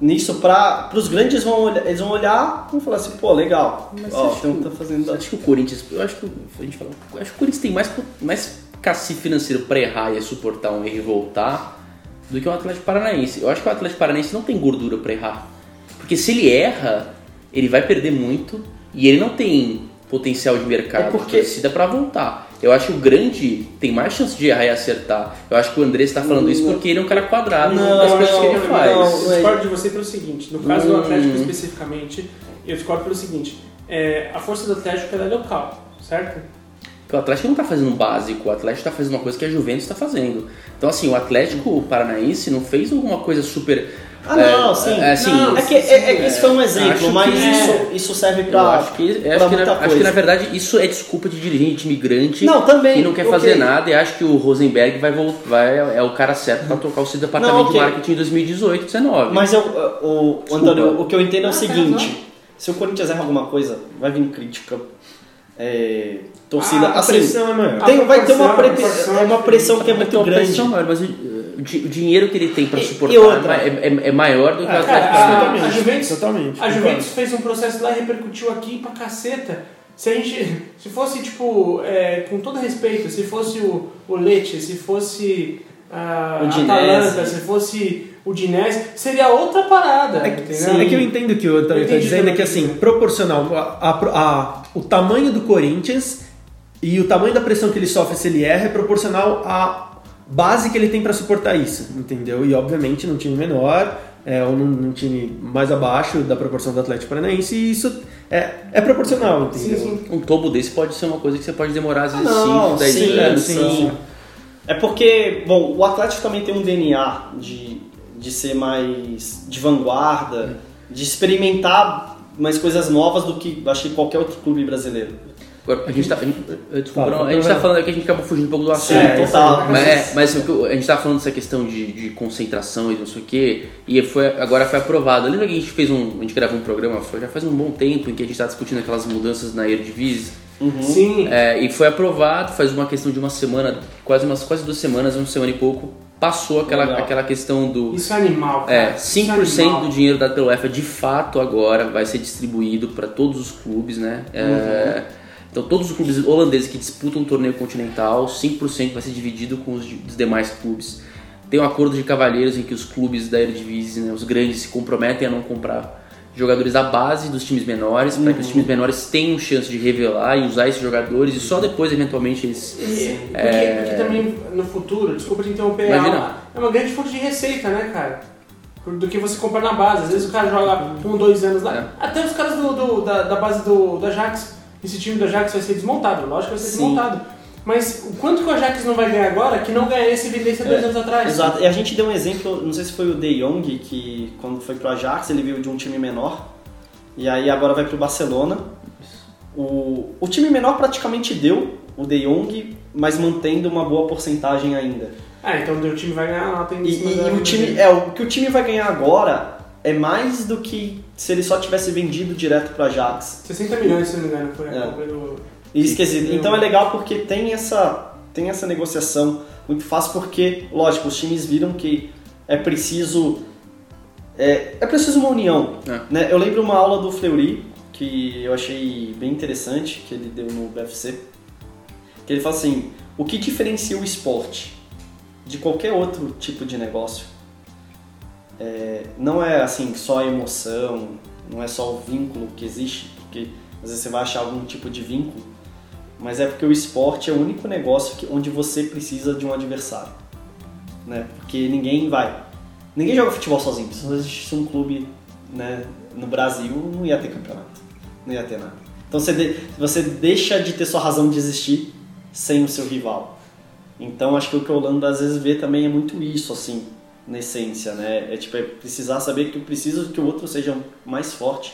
nisso para os grandes vão olhar, eles vão olhar e vão falar assim, pô, legal, Mas ó, um que- tá fazendo... Acho que o Corinthians, eu acho que a gente fala, eu acho que o Corinthians tem mais, mais cacife financeiro pra errar e suportar um erro e voltar do que o Atlético Paranaense. Eu acho que o Atlético Paranaense não tem gordura pra errar. Porque se ele erra, ele vai perder muito e ele não tem potencial de mercado É porque- de torcida pra voltar. Eu acho que o grande tem mais chance de errar e acertar. Eu acho que o André está falando isso porque ele é um cara quadrado Não, nas coisas que ele não, faz. não. Eu discordo de você pelo seguinte, no caso do Hum. Atlético especificamente, eu discordo pelo seguinte, é, a força do Atlético ela é local, certo? Porque o Atlético não tá fazendo um básico, o Atlético tá fazendo uma coisa que a Juventus tá fazendo. Então, assim, o Atlético Paranaense não fez alguma coisa super. Ah, não, sim. É, assim, Não, É que, é, é que isso foi um exemplo, que- mas é. isso, isso serve eu pra, acho que, eu pra acho, que muita na, coisa. acho que na verdade isso é desculpa de dirigente imigrante Não, também, que não quer ok. fazer nada e acha que o Rosenberg vai, vai é o cara certo pra tocar o seu departamento Não, ok. de marketing em 2018, 2019. Mas eu, o, o Antônio, o que eu entendo é o Ah, seguinte: se o Corinthians erra alguma coisa, vai vir crítica. É, torcida. Ah, a assim, pressão é maior. tem- vai ter uma, pre- é uma é pressão que é Vai ter muito uma grande. pressão mas o, o di- o dinheiro que ele tem pra E- suportar e outra? é, é- é maior do que o Ah, Atlético cara, Paranaense. a- a Juventus- totalmente. A Juventus fez um processo lá e repercutiu aqui pra caceta. Se a gente. Se fosse, tipo, é, com todo respeito, se fosse o, o Leite, se fosse a Udinese. Atalanta, se fosse o Dinese, seria outra parada. É que, entendeu? é que eu entendo o que o Antônio está dizendo, é que assim, proporcional, a, a- a- o tamanho do Corinthians e o tamanho da pressão que ele sofre se ele erra é proporcional à base que ele tem para suportar isso, entendeu? E obviamente num time menor, é, ou num, num time mais abaixo da proporção do Atlético Paranaense, e isso é, é proporcional, Sim, entendeu? sim. Um tombo desse pode ser uma coisa que você pode demorar às vezes Não, 5, 10 sim, anos. sim. então- É porque, bom, o Atlético também tem um DNA de, de ser mais de vanguarda, de experimentar mais coisas novas do que acho que qualquer outro clube brasileiro. Agora, a gente tá. a gente- eh, Desculpa, não, a gente tá falando aqui, a gente acabou fugindo um pouco do assunto. É, total. Mas, é, mas que a gente tava falando dessa questão de, de concentração e não sei o quê, e foi, agora foi aprovado. Lembra que a gente fez um. A gente gravou um programa, já faz um bom tempo, em que a gente tá discutindo aquelas mudanças na Eredivisie. Sim. É, e foi aprovado, faz uma questão de uma semana, quase umas quase duas semanas, uma semana e pouco, passou aquela, Legal. aquela questão do. Isso é animal, cara. É, Isso é 5% animal. do dinheiro pela UEFA de fato agora vai ser distribuído para todos os clubes, né? É, então todos os clubes holandeses que disputam o torneio continental, 5% vai ser dividido com os, os demais clubes. Tem um acordo de cavalheiros em que os clubes da Eredivisie, né, os grandes, se comprometem a não comprar jogadores da base dos times menores, para que os times menores tenham chance de revelar e usar esses jogadores e só depois eventualmente eles E- Porque, porque também no futuro, desculpa te interromper, é Imagina. uma, é uma grande fonte de receita, né, cara? Do que você comprar na base. Às vezes o cara joga um, dois anos lá. É. Até os caras do, do- da, da base do, do Ajax. Esse time do Ajax vai ser desmontado, lógico que vai ser Sim. desmontado. Mas o quanto que o Ajax não vai ganhar agora que não ganharia essa evidência dois É, anos atrás? Exato. E a gente deu um exemplo, não sei se foi o De Jong, que quando foi pro Ajax, ele veio de um time menor. E aí agora vai pro Barcelona. O, o time menor praticamente deu o De Jong, mas mantendo uma boa porcentagem ainda. Ah, então o time vai ganhar lá, tem E, e- e o time, é, o que o time vai ganhar agora é mais do que se ele só tivesse vendido direto pro Ajax. 60 milhões, se não me engano, foi a É. compra do. E esquisito. Sim. Então é legal porque tem essa, tem essa negociação muito fácil, porque, lógico, os times viram que é preciso. É, é preciso uma união. É. Né? Eu lembro uma aula do Fleury, que eu achei bem interessante, que ele deu no BFC, que ele fala assim: o que diferencia o esporte de qualquer outro tipo de negócio é, não é assim só emoção, não é só o vínculo que existe, porque às vezes você vai achar algum tipo de vínculo, mas é porque o esporte é o único negócio que, onde você precisa de um adversário, né? Porque ninguém vai, ninguém joga futebol sozinho. Se não existisse um clube, né, no Brasil, não ia ter campeonato, não ia ter nada. Então você, de- você deixa de ter sua razão de existir sem o seu rival. Então acho que o que a Holanda às vezes vê também é muito isso, assim, na essência, né? É tipo, é precisar saber que eu preciso que o outro seja mais forte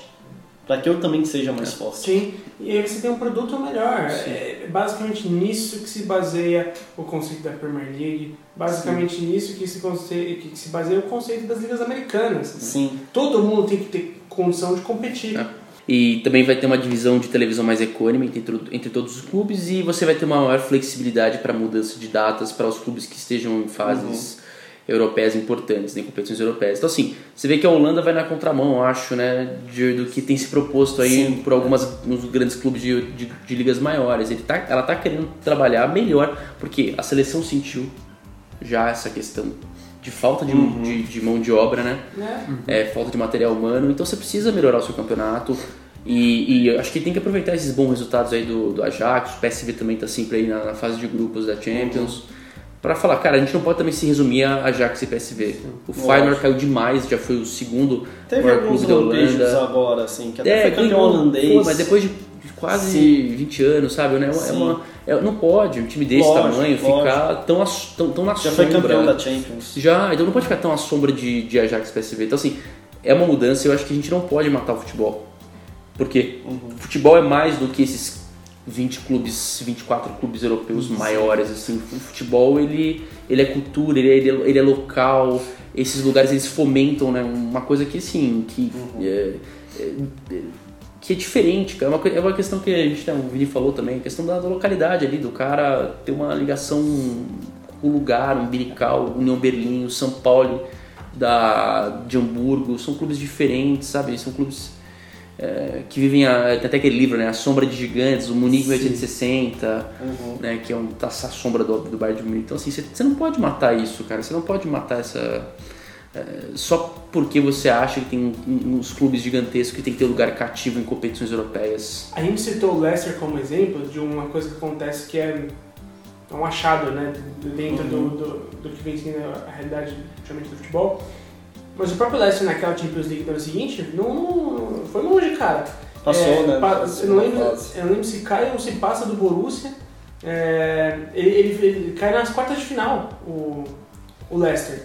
para que eu também seja mais forte. Sim, e aí você tem um produto melhor. É basicamente nisso que se baseia o conceito da Premier League, basicamente nisso que se, que se baseia o conceito das ligas americanas. né? Sim. Todo mundo tem que ter condição de competir. É. E também vai ter uma divisão de televisão mais econômica entre, entre todos os clubes e você vai ter uma maior flexibilidade para mudança de datas para os clubes que estejam em fases europeias importantes, né, em competições europeias. Então assim, você vê que a Holanda vai na contramão, eu acho, né, de- do que tem se proposto aí Sim. por algumas nos grandes clubes de, de, de ligas maiores. Ele tá, ela está querendo trabalhar melhor, porque a seleção sentiu já essa questão de falta de, de, de mão de obra, né? Né? é, falta de material humano, então você precisa melhorar o seu campeonato. E, e eu acho que tem que aproveitar esses bons resultados aí do, do Ajax, o PSV também tá sempre aí na, na fase de grupos da Champions. Pra falar, cara, a gente não pode também se resumir a Ajax e PSV. O Feyenoord caiu demais, já foi o segundo Teve maior clube da Holanda. agora, assim, que até É, foi campeão ganhou, holandês. foi, mas depois de quase Sim. 20 anos, sabe? Né? É Sim. uma, é- não pode um time desse Lógico, tamanho lógico. ficar tão, tão, tão na Já sombra. foi campeão da Champions. Já, então não pode ficar tão à sombra de, de Ajax e PSV. Então, assim, é uma mudança eu acho que a gente não pode matar o futebol. Porque Uhum. futebol é mais do que esses 20 clubes, 24 clubes europeus maiores, assim. O futebol, ele, ele é cultura, ele é, ele é- ele é local. Esses lugares, eles fomentam, né? Uma coisa que, assim, que... é- é- é- que é diferente, cara. É uma, é uma questão que a gente, né, o Vini falou também, a questão da, da localidade ali, do cara ter uma ligação com o lugar, umbilical, União Berlim, o São Paulo da, de Hamburgo, são clubes diferentes, sabe? São clubes é, que vivem, a, tem até aquele livro, né? A Sombra de Gigantes, o Munique 1860, Uhum. né? Que é um, tá essa sombra do, do Bayern de Munique. Então, assim, você, não pode matar isso, cara. Você não pode matar essa... é, só porque você acha que tem um- uns clubes gigantescos que tem que ter lugar cativo em competições europeias. A gente citou o Leicester como exemplo de uma coisa que acontece que é um achado, né, dentro do, do, do que vem sendo a realidade justamente do futebol. Mas o próprio Leicester naquela Champions League do ano seguinte não, não- foi longe, cara. Passou, É, né? pa- eu, não lembro, eu não lembro se cai ou se passa do Borussia. É, ele, ele- ele cai nas quartas de final, o, o Leicester.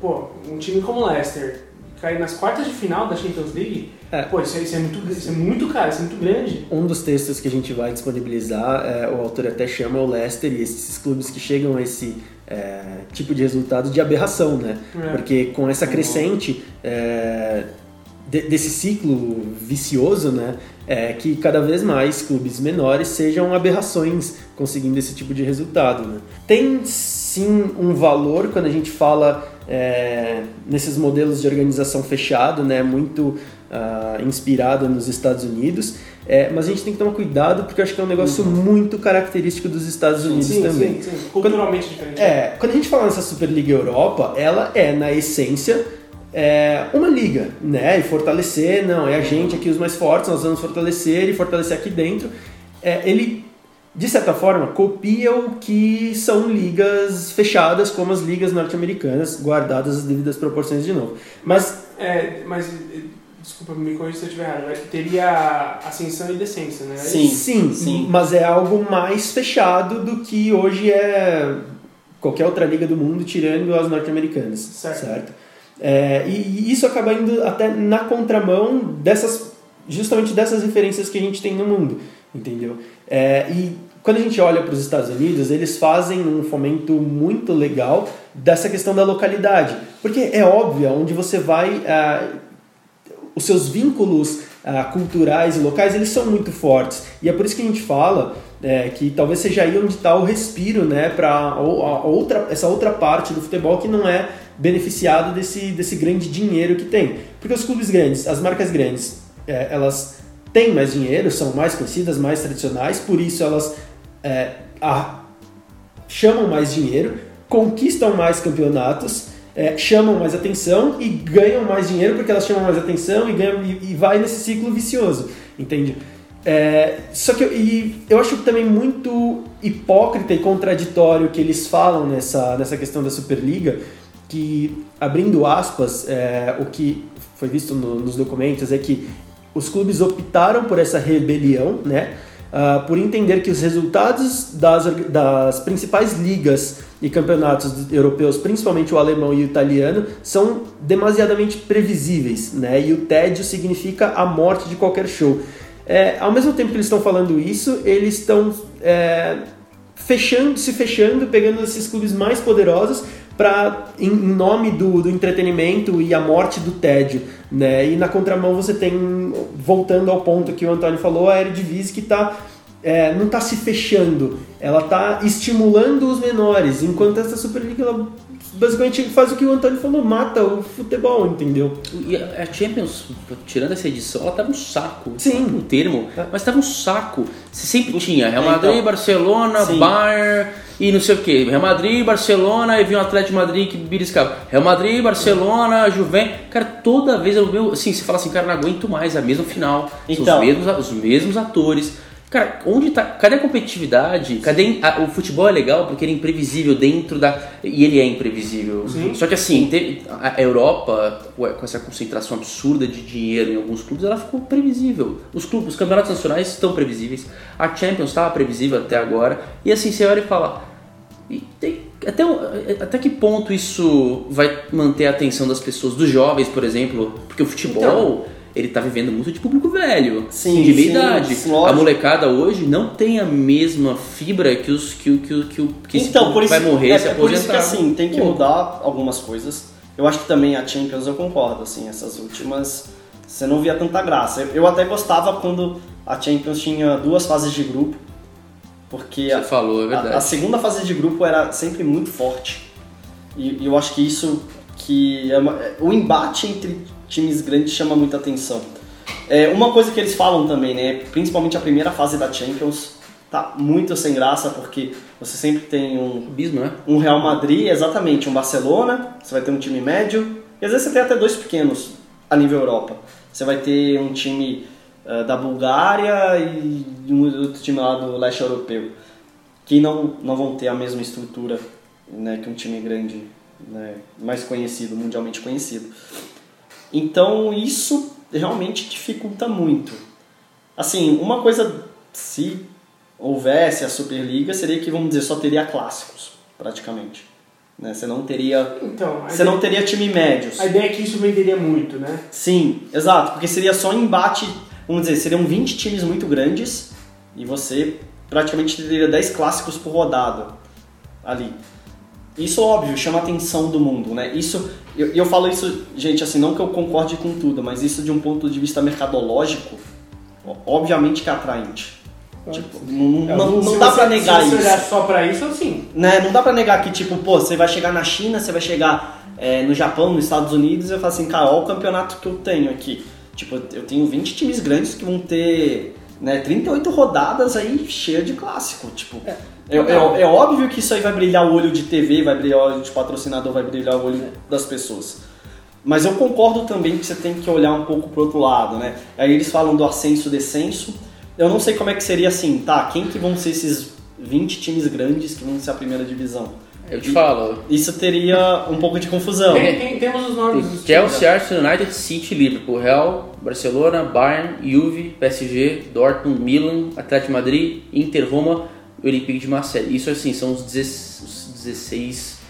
Pô, um time como o Leicester cair nas quartas de final da Champions League, É. pô, isso, é- isso é muito, isso é muito caro, isso é muito grande. Um dos textos que a gente vai disponibilizar, é, o autor até chama o Leicester e esses clubes que chegam a esse é, tipo de resultado de aberração, né? É. Porque com essa crescente é, de- desse ciclo vicioso, né? É que cada vez mais clubes menores sejam aberrações conseguindo esse tipo de resultado. Né? Tem sim um valor quando a gente fala é, nesses modelos de organização fechado, né? Muito inspirado nos Estados Unidos. É, mas a gente tem que tomar cuidado porque eu acho que é um negócio muito característico dos Estados Unidos sim, também. sim, sim. Culturalmente diferente. É, quando a gente fala nessa Superliga Europa, ela é, na essência, é, uma liga, né? E fortalecer, não, é a gente aqui os mais fortes, nós vamos fortalecer e fortalecer aqui dentro. É, ele, de certa forma, copia o que são ligas fechadas, como as ligas norte-americanas, guardadas as devidas proporções de novo. Mas, É, mas, desculpa, me corrija se eu estiver errado, mas teria ascensão e descência, né? Sim. sim, sim. mas é algo mais fechado do que hoje é qualquer outra liga do mundo, tirando as norte-americanas. Certo. É, e, e isso acaba indo até na contramão dessas, justamente dessas referências que a gente tem no mundo, entendeu? É, e quando a gente olha para os Estados Unidos, eles fazem um fomento muito legal dessa questão da localidade, porque é óbvio, onde você vai, ah, os seus vínculos ah, culturais e locais eles são muito fortes. E é por isso que a gente fala é, que talvez seja aí onde está o respiro né para outra essa outra parte do futebol que não é beneficiado desse desse grande dinheiro que tem. Porque os clubes grandes as marcas grandes é, elas têm mais dinheiro são mais conhecidas mais tradicionais por isso elas é, a- chamam mais dinheiro conquistam mais campeonatos é, chamam mais atenção e ganham mais dinheiro porque elas chamam mais atenção e ganham e, e vai nesse ciclo vicioso, entende? É, só que eu, e eu acho também muito hipócrita e contraditório que eles falam nessa, nessa questão da Superliga, que, abrindo aspas, é, o que foi visto no- nos documentos é que os clubes optaram por essa rebelião, né? ah, por entender que os resultados das, das principais ligas e campeonatos europeus, principalmente o alemão e o italiano, são demasiadamente previsíveis, né? E o tédio significa a morte de qualquer show. É, ao mesmo tempo que eles estão falando isso, eles estão é, fechando, se fechando, pegando esses clubes mais poderosos para em, em, nome do, do entretenimento e a morte do tédio, né? E na contramão você tem, voltando ao ponto que o Antônio falou, a Eredivisie que está é, não está se fechando, ela está estimulando os menores, enquanto essa Superliga ela basicamente faz o que o Antônio falou, mata o futebol, entendeu? E a Champions, tirando essa edição, ela tava um saco. Sim. Um termo, É. mas tava um saco. Você sempre tinha Real É, Madrid, então. Barcelona, Sim. Bayern e não sei o que. Real Madrid, Barcelona e vinha o Atlético de Madrid que beliscava. Real Madrid, Barcelona, Juventus. Cara, toda vez eu assim, você fala assim, cara, não aguento mais a mesma final. São Então. os mesmos, os mesmos atores. Cara, onde tá. Cadê a competitividade? Cadê a- o futebol é legal porque ele é imprevisível dentro da. E ele é imprevisível. Sim. Só que assim, te- a Europa, com essa concentração absurda de dinheiro em alguns clubes, ela ficou previsível. Os clubes, os campeonatos nacionais estão previsíveis. A Champions estava previsível até agora. E assim, você olha e fala. e tem- até, até que ponto isso vai manter a atenção das pessoas, dos jovens, por exemplo? Porque o futebol. Então. Ele tá vivendo muito de público velho, Sim, de meia sim, idade. sim, a molecada hoje não tem a mesma fibra que os que, o- que, o- que, o- que então, por isso, vai morrer é, se é por isso que aposentar. assim, tem que Pô, mudar algumas coisas. Eu acho que também a Champions eu concordo, assim, essas últimas você não via tanta graça. Eu, eu até gostava quando a Champions tinha duas fases de grupo, porque Você a, falou, é a, verdade. a segunda fase de grupo era sempre muito forte. E, e eu acho que isso que é uma- é- o embate entre times grandes chama muita atenção. É, uma coisa que eles falam também, né, principalmente a primeira fase da Champions, tá muito sem graça porque você sempre tem um Abismo, né? um Real Madrid, exatamente, um Barcelona, você vai ter um time médio, e às vezes você tem até dois pequenos a nível Europa. Você vai ter um time eh, da Bulgária e um outro time lá do leste europeu, que não, não vão ter a mesma estrutura né, que um time grande, né, mais conhecido, mundialmente conhecido. Então isso realmente dificulta muito. Assim, uma coisa, se houvesse a Superliga, seria que, vamos dizer, só teria clássicos, praticamente. Né? Você não teria. Então, Você ideia, não teria time médios. a ideia é que isso venderia muito, né? Sim, exato, porque seria só embate, vamos dizer, seriam 20 times muito grandes e você praticamente teria 10 clássicos por rodada ali. Isso, óbvio, chama a atenção do mundo, né? Isso, eu, eu falo isso, gente, assim, não que eu concorde com tudo, mas isso de um ponto de vista mercadológico, obviamente que é atraente. Tipo, não, não, Se não dá pra negar se você isso olhar só pra isso, assim. né? Não dá pra negar que, tipo, pô, você vai chegar na China, você vai chegar é, no Japão, nos Estados Unidos, e vai falar assim, cara, olha o campeonato que eu tenho aqui. Tipo, eu tenho 20 times grandes que vão ter né, 38 rodadas aí cheia de clássico. Tipo, é, é, é- é óbvio que isso aí vai brilhar o olho de TV, vai brilhar o olho de patrocinador, vai brilhar o olho das pessoas. Mas eu concordo também que você tem que olhar um pouco pro outro lado, né? Aí eles falam do ascenso e descenso. Eu não sei como é que seria assim, tá? Quem que vão ser esses 20 times grandes que vão ser a primeira divisão? Eu te falo. Isso teria um pouco de confusão. Tem, tem- temos os nomes Tem Chelsea, Arsenal, United, City, Liverpool, Real, Barcelona, Bayern, Juve, PSG, Dortmund, Milan, Atlético de Madrid, Inter, Roma e Olympique de Marseille. Isso assim, são os 16, os 16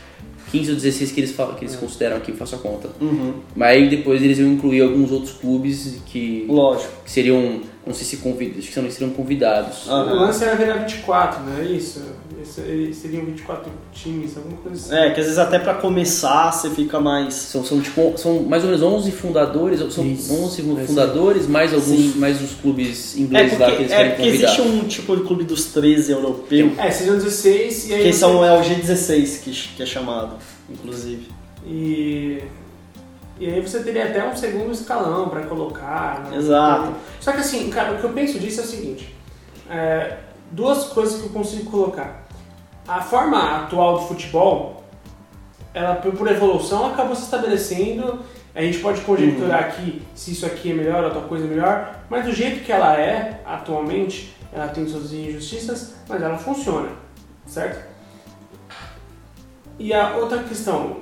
15 ou 16 que eles, falam, que eles consideram aqui, faço a conta. Uhum, Mas aí depois eles iam incluir alguns outros clubes que, lógico. que seriam, não sei se convidados, acho que não, seriam convidados. Ah. O lance era virar 24, não é isso? Esse- seriam 24 times, alguma coisa assim. É, que às vezes até pra começar você fica mais. São, são, tipo, são mais ou menos 11 fundadores, são Isso. 11 É fundadores, mais alguns, Sim. mais os clubes É ingleses lá que porque, eles é querem porque convidar. existe um tipo de clube dos 13 europeu, É, seriam 16 e aí. que são, é o G16 que, que é chamado, inclusive. E. E aí você teria até um segundo escalão pra colocar. né? Exato. Só que assim, cara, o que eu penso disso é o seguinte: é, duas coisas que eu consigo colocar. A forma atual do futebol, ela por evolução acabou se estabelecendo. A gente pode conjecturar aqui se isso aqui é melhor, outra coisa é melhor, mas do jeito que ela é atualmente, ela tem suas injustiças, mas ela funciona, certo? E a outra questão,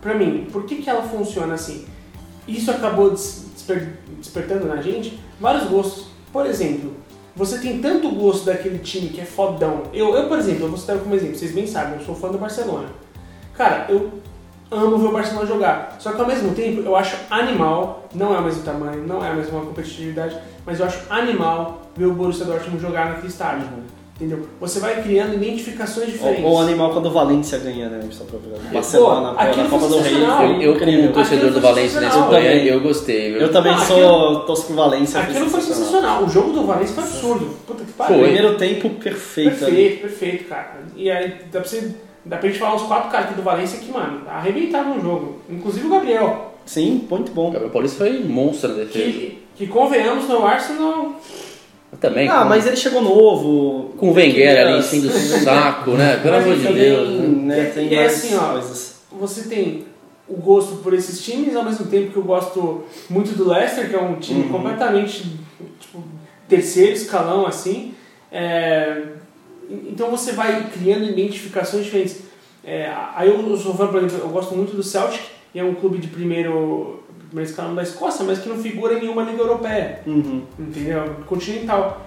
pra mim, por que, que ela funciona assim? Isso acabou des- desper- despertando na gente vários gostos. Por exemplo, você tem tanto gosto daquele time que é fodão. Eu, eu por exemplo, eu vou citar como exemplo, vocês bem sabem, eu sou fã do Barcelona. Cara, eu amo ver o Barcelona jogar. Só que ao mesmo tempo eu acho animal, não é o mesmo tamanho, não é a mesma competitividade, mas eu acho animal ver o Borussia Dortmund jogar naquele estádio. Entendeu? Você vai criando identificações diferentes. Ou, ou animal quando o Valência ganha, né? Só pra. Barcelona, pô, na Copa do Rei. Eu, eu como incrível. torcedor do Valência nesse sensacional. momento, Eu eu gostei. viu? Eu também Ah, sou torço pro Valência. Aquilo foi sensacional. O jogo do Valência foi absurdo. Puta que pariu. Foi. Primeiro tempo perfeito. ali. Perfeito, perfeito, cara. E aí dá pra, você, dá pra gente falar uns quatro caras aqui do Valência que, mano, arrebentaram no jogo. Inclusive o Gabriel. Sim, muito bom. O Gabriel Paulista foi um monstro na defesa. Que, que convenhamos no Arsenal. Também. Ah, com- mas ele chegou novo. Com o Wenger ali Queria- enchendo o saco, né? Pelo amor de Deus. né? Né, tem E é assim, ó, coisas. Você tem o gosto por esses times, ao mesmo tempo que eu gosto muito do Leicester, que é um time Uhum. completamente tipo, terceiro escalão, assim. É, então você vai criando identificações diferentes. É, aí eu, eu sou fã, por exemplo, eu gosto muito do Celtic, que é um clube de primeiro, primeiro escalão da Escócia, mas que não figura em nenhuma liga europeia Uhum. entendeu? Continental.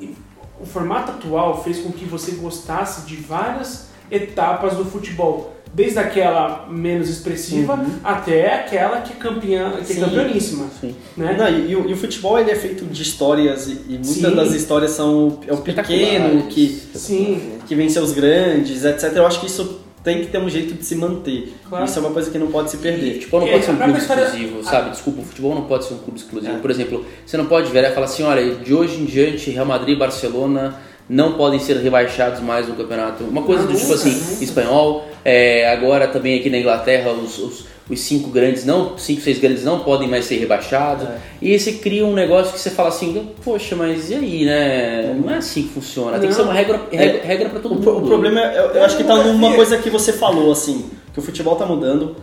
E, e o formato atual fez com que você gostasse de várias etapas do futebol, desde aquela menos expressiva até aquela que é campeã, que é Sim. campeoníssima, Sim. né? Não, e, e o, e o futebol ele é feito de histórias e, e muitas Sim. das histórias são o- é o pequeno que, Sim, que venceu os grandes, etc. Eu acho que isso tem que ter um jeito de se manter. Claro. Isso é uma coisa que não pode se E perder. futebol não É, pode ser um clube história- exclusivo, sabe? Desculpa, o futebol não pode ser um clube exclusivo. É. Por exemplo, você não pode virar e falar assim, olha, de hoje em diante, Real Madrid e Barcelona não podem ser rebaixados mais no campeonato. Uma coisa do tipo assim, espanhol, é, agora também aqui na Inglaterra, os, os, os cinco grandes, não, cinco, seis grandes não podem mais ser rebaixados. É. E você cria um negócio que você fala assim, poxa, mas e aí, né? Não é assim que funciona. Tem que ser uma regra, regra, regra pra todo O, mundo. o problema é, eu, eu acho que tá numa coisa que você falou, assim, que o futebol tá mudando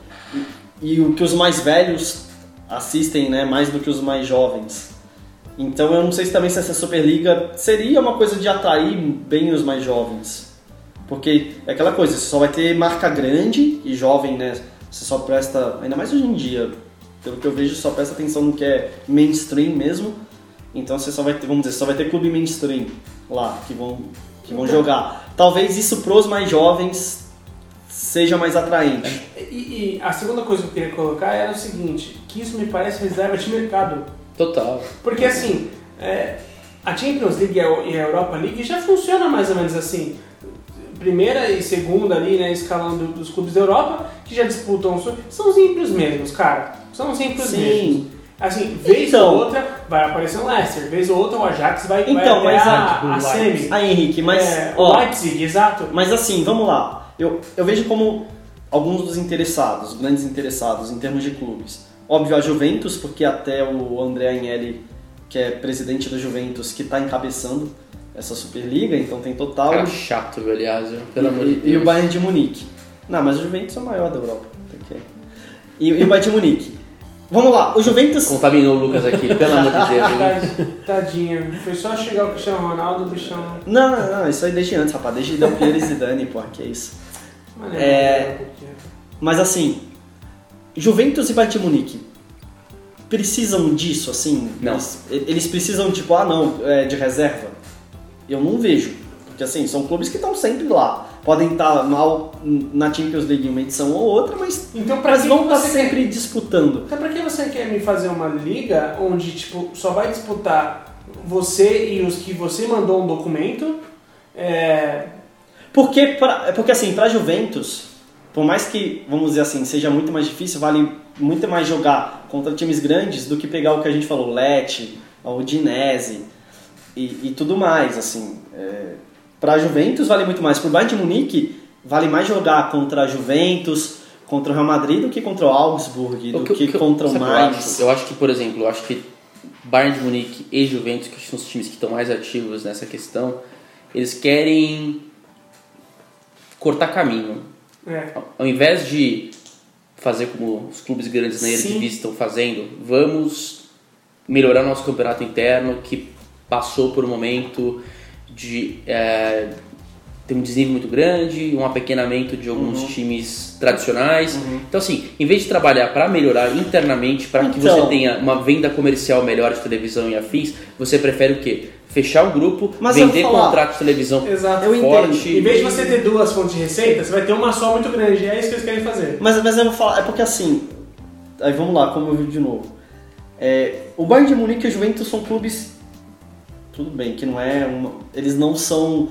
e, e o que os mais velhos assistem, né, mais do que os mais jovens. Então eu não sei se também se essa Superliga seria uma coisa de atrair bem os mais jovens. Porque é aquela coisa, você só vai ter marca grande e jovem, né? Você só presta, ainda mais hoje em dia, pelo que eu vejo, só presta atenção no que é mainstream mesmo. Então você só vai ter, vamos dizer, só vai ter clube mainstream lá que vão, que vão jogar. Talvez isso pros mais jovens seja mais atraente. e, e a segunda coisa que eu queria colocar era o seguinte, que isso me parece reserva de mercado. Total. Porque assim, é, a Champions League e a Europa League já funciona mais ou menos assim. Primeira e segunda ali, né, escalão do- dos clubes da Europa, que já disputam, o sul, são sempre os mesmos, cara. São sempre os Sim. mesmos. Assim, vez Então. ou outra vai aparecer um Leicester, vez ou outra o Ajax vai, vai Então, até mas a, a- a semi. Ah, Henrique, mas É, ó, o Leipzig, exato. Mas assim, vamos lá. Eu, eu vejo como alguns dos interessados, grandes interessados em termos de clubes. Óbvio, a Juventus, porque até o André Agnelli, que é presidente da Juventus, que está encabeçando essa Superliga, então tem total. Cara chato, aliás, pelo amor de Deus. e o Bayern de Munique. Não, mas o Juventus é o maior da Europa. que- E, e o Bayern de Munique. Vamos lá, o Juventus. Contaminou o Lucas aqui, pelo amor de Deus. viu? Tad- Tadinho. Foi só chegar o Cristiano Ronaldo, o bichão. Não, não, não, isso aí desde antes, rapaz. Desde Del Piero e Zidane, pô, que é isso. Mano, É. Mas assim, Juventus e Bayern de Munique precisam disso, assim? Não. Eles, eles precisam, tipo, ah não, é, de reserva? Eu não vejo. Porque assim, são clubes que estão sempre lá. Podem estar mal na Champions League em uma edição ou outra, mas Então, pra vão estar você sempre disputando. Então pra que você quer me fazer uma liga onde tipo, só vai disputar você e os que você mandou um documento? É, Porque, pra, é porque assim, pra Juventus, por mais que, vamos dizer assim, seja muito mais difícil, vale muito mais jogar contra times grandes do que pegar o que a gente falou, Lecce, a Udinese e, e tudo mais, assim. É, pra Juventus vale muito mais. Pro Bayern de Munique, vale mais jogar contra a Juventus, contra o Real Madrid do que contra o Augsburg, do O que, o eu- contra o o que eu Mainz. acho? Eu acho que, por exemplo, eu acho que Bayern de Munique e Juventus, que são os times que estão mais ativos nessa questão, eles querem cortar caminho. é, Ao invés de fazer como os clubes grandes na. Eredivisie estão fazendo, vamos melhorar nosso campeonato interno que passou por um momento de é, ter um desnível muito grande, um apequenamento de alguns Uhum. times tradicionais. Então assim, em vez de trabalhar para melhorar internamente, para que Então. você tenha uma venda comercial melhor de televisão e afins, você prefere o quê? fechar o grupo, Mas eu vender contrato de televisão Exato. Eu forte. entendo. Em vez de você ter duas fontes de receita, você vai ter uma só muito grande. É isso que eles querem fazer. Mas, mas eu vou falar, é porque assim, aí vamos lá, como eu vi de novo. É, o Bayern de Munique e o Juventus são clubes, tudo bem, que não é uma, eles não são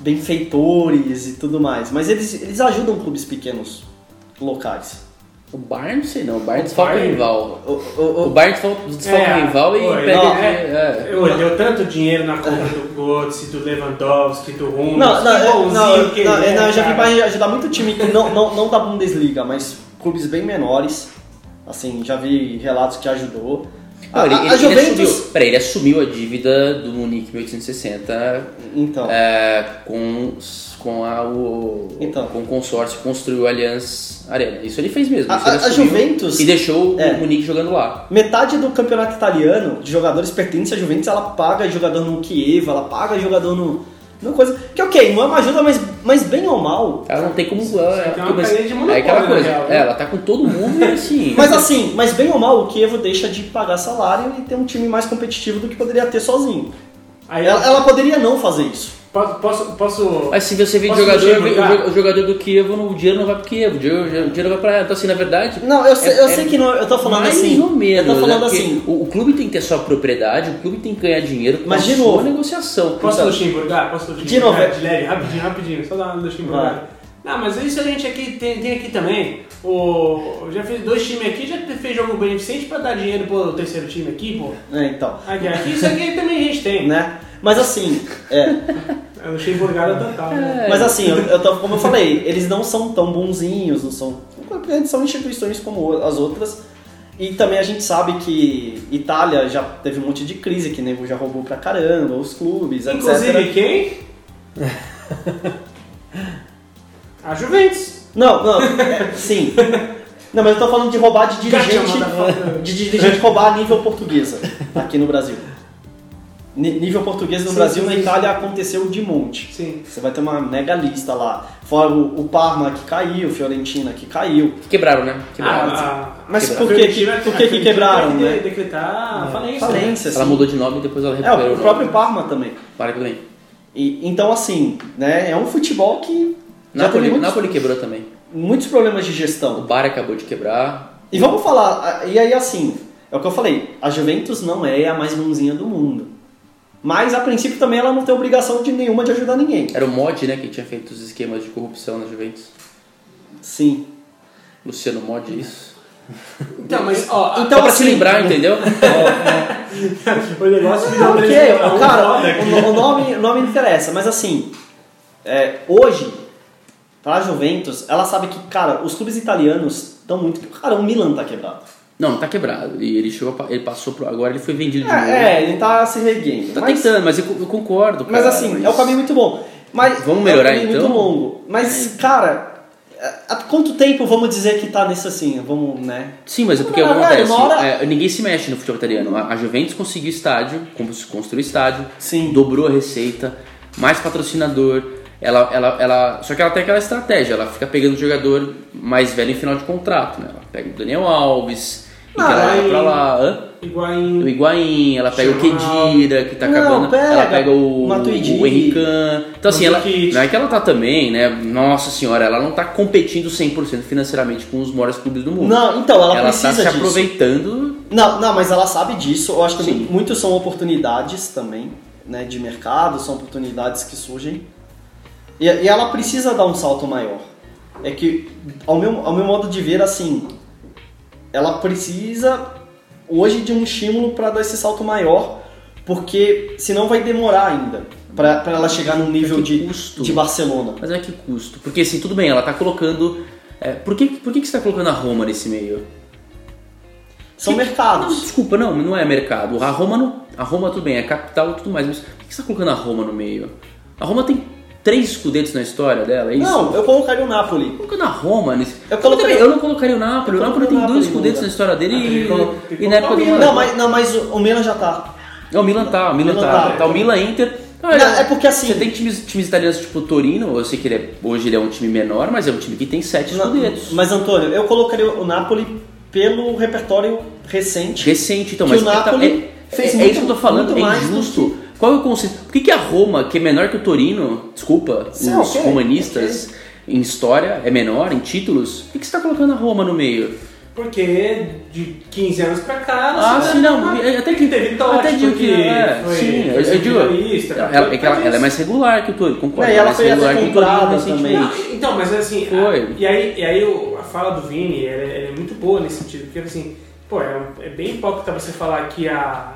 benfeitores e tudo mais, mas eles, eles ajudam clubes pequenos, locais. O Bayern, não sei não. O Bayern desfalca o Bayern? rival. O, o- O o- Bayern desfalca É, o rival e pega... não, de- é. Eu deu tanto dinheiro na conta do Götze, do Lewandowski, do Hummels. não, não, que bonzinho não, que não, ele é, não, eu já vi. Bayern ajudar muito time que não, não, não da Bundesliga, mas clubes bem menores. Assim, já vi relatos que ajudou. Não, A, ele, a- ele- Juventus. assumiu, peraí, ele assumiu a dívida do Munique 1860 Então. é, com, com, a, o, Então. com o consórcio que construiu a Allianz Arena. Isso ele fez mesmo. A- a- Juventus- E deixou É. o Munique jogando lá. Metade do campeonato italiano de jogadores pertence à Juventus, ela paga jogador no Kiev, ela paga jogador no. Não coisa. Que ok, não é uma ajuda, mas, mas bem ou mal. Ela não tem como. tem Ela, uma mas- cadeia de monopólio, é aquela coisa. real, né? é, ela tá com todo mundo e assim. Mas assim, mas bem ou mal, o Kiev deixa de pagar salário e ter um time mais competitivo do que poderia ter sozinho. Aí, Ela, ela poderia não fazer isso. Posso, posso, posso- Mas se você Posso jogador, o, jogador do Kiev, o dinheiro não vai pro Kiev, o dinheiro, o dinheiro vai pra ela. Então, assim, na verdade. Não, eu sei, É- eu é sei que não. Eu tô falando mais assim. ou menos. eu tô falando né? Assim. O, o clube tem que ter sua propriedade, o clube tem que ganhar dinheiro com Mas, a de sua novo, negociação. Posso Então, Luxemburgar? Posso de Luxemburgar? novo, é- De leve, rapidinho, rapidinho. Só dar uma Luxemburgar. Não, mas isso a gente aqui tem, tem aqui também. O, já fez dois times aqui, já fez jogo beneficente pra dar dinheiro pro terceiro time aqui, pô. É, então. Aqui, aqui, isso aqui também a gente tem. Né? Mas assim, é. É Luxemburgada total, né? Mas assim, eu, eu tô- como eu falei, eles não são tão bonzinhos, não são. São instituições como as outras. E também a gente sabe que Itália já teve um monte de crise, que nego já roubou pra caramba, os clubes, Inclusive etc. quem? A Juventus. Não, não, é, sim. Não, mas eu tô falando de roubar de dirigente. Gotcha, motherfucker. De dirigente roubar a nível portuguesa aqui no Brasil. Nível português no Sim, Brasil, sim, na sim. Itália aconteceu de monte. Sim. Você vai ter uma mega lista lá. Fora o, o Parma que caiu, Fiorentina que caiu. Quebraram, né? Quebraram. Ah, Mas a- por que que- por que que quebraram, né? Decretar falência. Falência, Ela assim. mudou de nome e depois ela É, recuperou. o próprio Parma também. Para também. E, então, assim, né, é um futebol que Napoli, muitos, Napoli quebrou também. muitos problemas de O gestão. Bar acabou de quebrar. E vamos falar, e aí assim, é o que eu falei, a Juventus não é a mais bonzinha do mundo. Mas, a princípio, também ela não tem obrigação de nenhuma de ajudar ninguém. Era o Mod, né, que tinha feito os esquemas de corrupção na Juventus. Sim. Luciano Mod, isso. Então, mas, ó, Então, Só pra se assim, lembrar, entendeu? o negócio virou Ok, um o cara, o, o nome, o nome não interessa, mas assim, é, hoje, pra Juventus, ela sabe que, cara, os clubes italianos estão muito. Cara, o Milan tá quebrado. Não, tá quebrado. E ele chegou, ele passou pro, agora ele foi vendido de novo. É, é, ele tá se reguendo. Tá mas, tentando, mas eu, eu concordo. mas cara, assim, é um caminho muito bom. Mas Vamos melhorar, é um então? muito longo. Mas, cara, há quanto tempo vamos dizer que tá nesse assim? Vamos, né? Sim, mas é porque o que velho, acontece? uma hora- É, ninguém se mexe no futebol italiano. A, Juventus conseguiu estádio, cons- construiu estádio, Sim. dobrou a receita, mais patrocinador. Ela, ela, ela, só que ela tem aquela estratégia, ela fica pegando o jogador mais velho em final de contrato. Né? Ela pega o Daniel Alves, que ela aí- pra lá. Hã? O em... Higuaín, ela pega o Kedira, que tá Não, acabando. pega ela pega o, Matuidi. o Henrican. Então, assim, ela, não é que ela tá também, né? Nossa senhora, ela não tá competindo 100% financeiramente com os maiores clubes do mundo. Não, então, ela, ela tá precisa se disso. aproveitando. Não, não, mas ela sabe disso. Eu acho que Sim. muitos são oportunidades também, né, de mercado, são oportunidades que surgem. E, e ela precisa dar um salto maior. É que, ao meu, ao meu modo de ver, assim, ela precisa hoje de um estímulo para dar esse salto maior, porque senão vai demorar ainda para ela chegar num nível Que de, custo? de Barcelona. Mas é que custo? Porque assim, tudo bem, ela tá colocando. é, por que, por que, que você tá colocando a Roma nesse meio? São Não, mercados. desculpa, não, não é mercado. A Roma não. A Roma tudo bem, é capital e tudo mais, mas por que você tá colocando a Roma no meio? A Roma tem três escudetos na história dela, é isso? Não, eu colocaria o Napoli. colocando a Roma nesse. Eu colocaria- eu não colocaria o Napoli. O Napoli tem dois Napoli, escudetos Lula. na história dele e, e na época do Milan. Não, mas, não, mas o, Milan já tá. Não, o Milan tá, o Milan, Milan tá. tá. Tá o Milan Inter. Não, é porque assim- Você tem times, times italianos tipo Torino, eu sei que ele é- hoje ele é um time menor, mas é um time que tem sete escudetos. Mas Antônio, eu colocaria o Napoli pelo repertório recente. Recente, então, mas o ele tá- Napoli- é- fez é, muito, é isso que eu tô falando, é injusto. Qual é o conceito? Por que, que a Roma, que é menor que o Torino, desculpa, Sim, os ok, romanistas, em história, é menor, em títulos, por que, que você tá colocando a Roma no meio? Porque de 15 anos pra cá, Ah, você sim, tá- não, é- até que- teve Totti, até digo porque que é, foi, sim, eu- foi eu digo- Ela, é que ela, ela é mais regular que o Torino, concordo. É, e ela ela é foi regular que o Torino comprada recentemente. também. Não, então, mas assim, Foi. a- e aí, e aí o- a fala do Vini ela, é- ela é muito boa nesse sentido, porque assim, pô, é, é bem hipócrita você falar que a,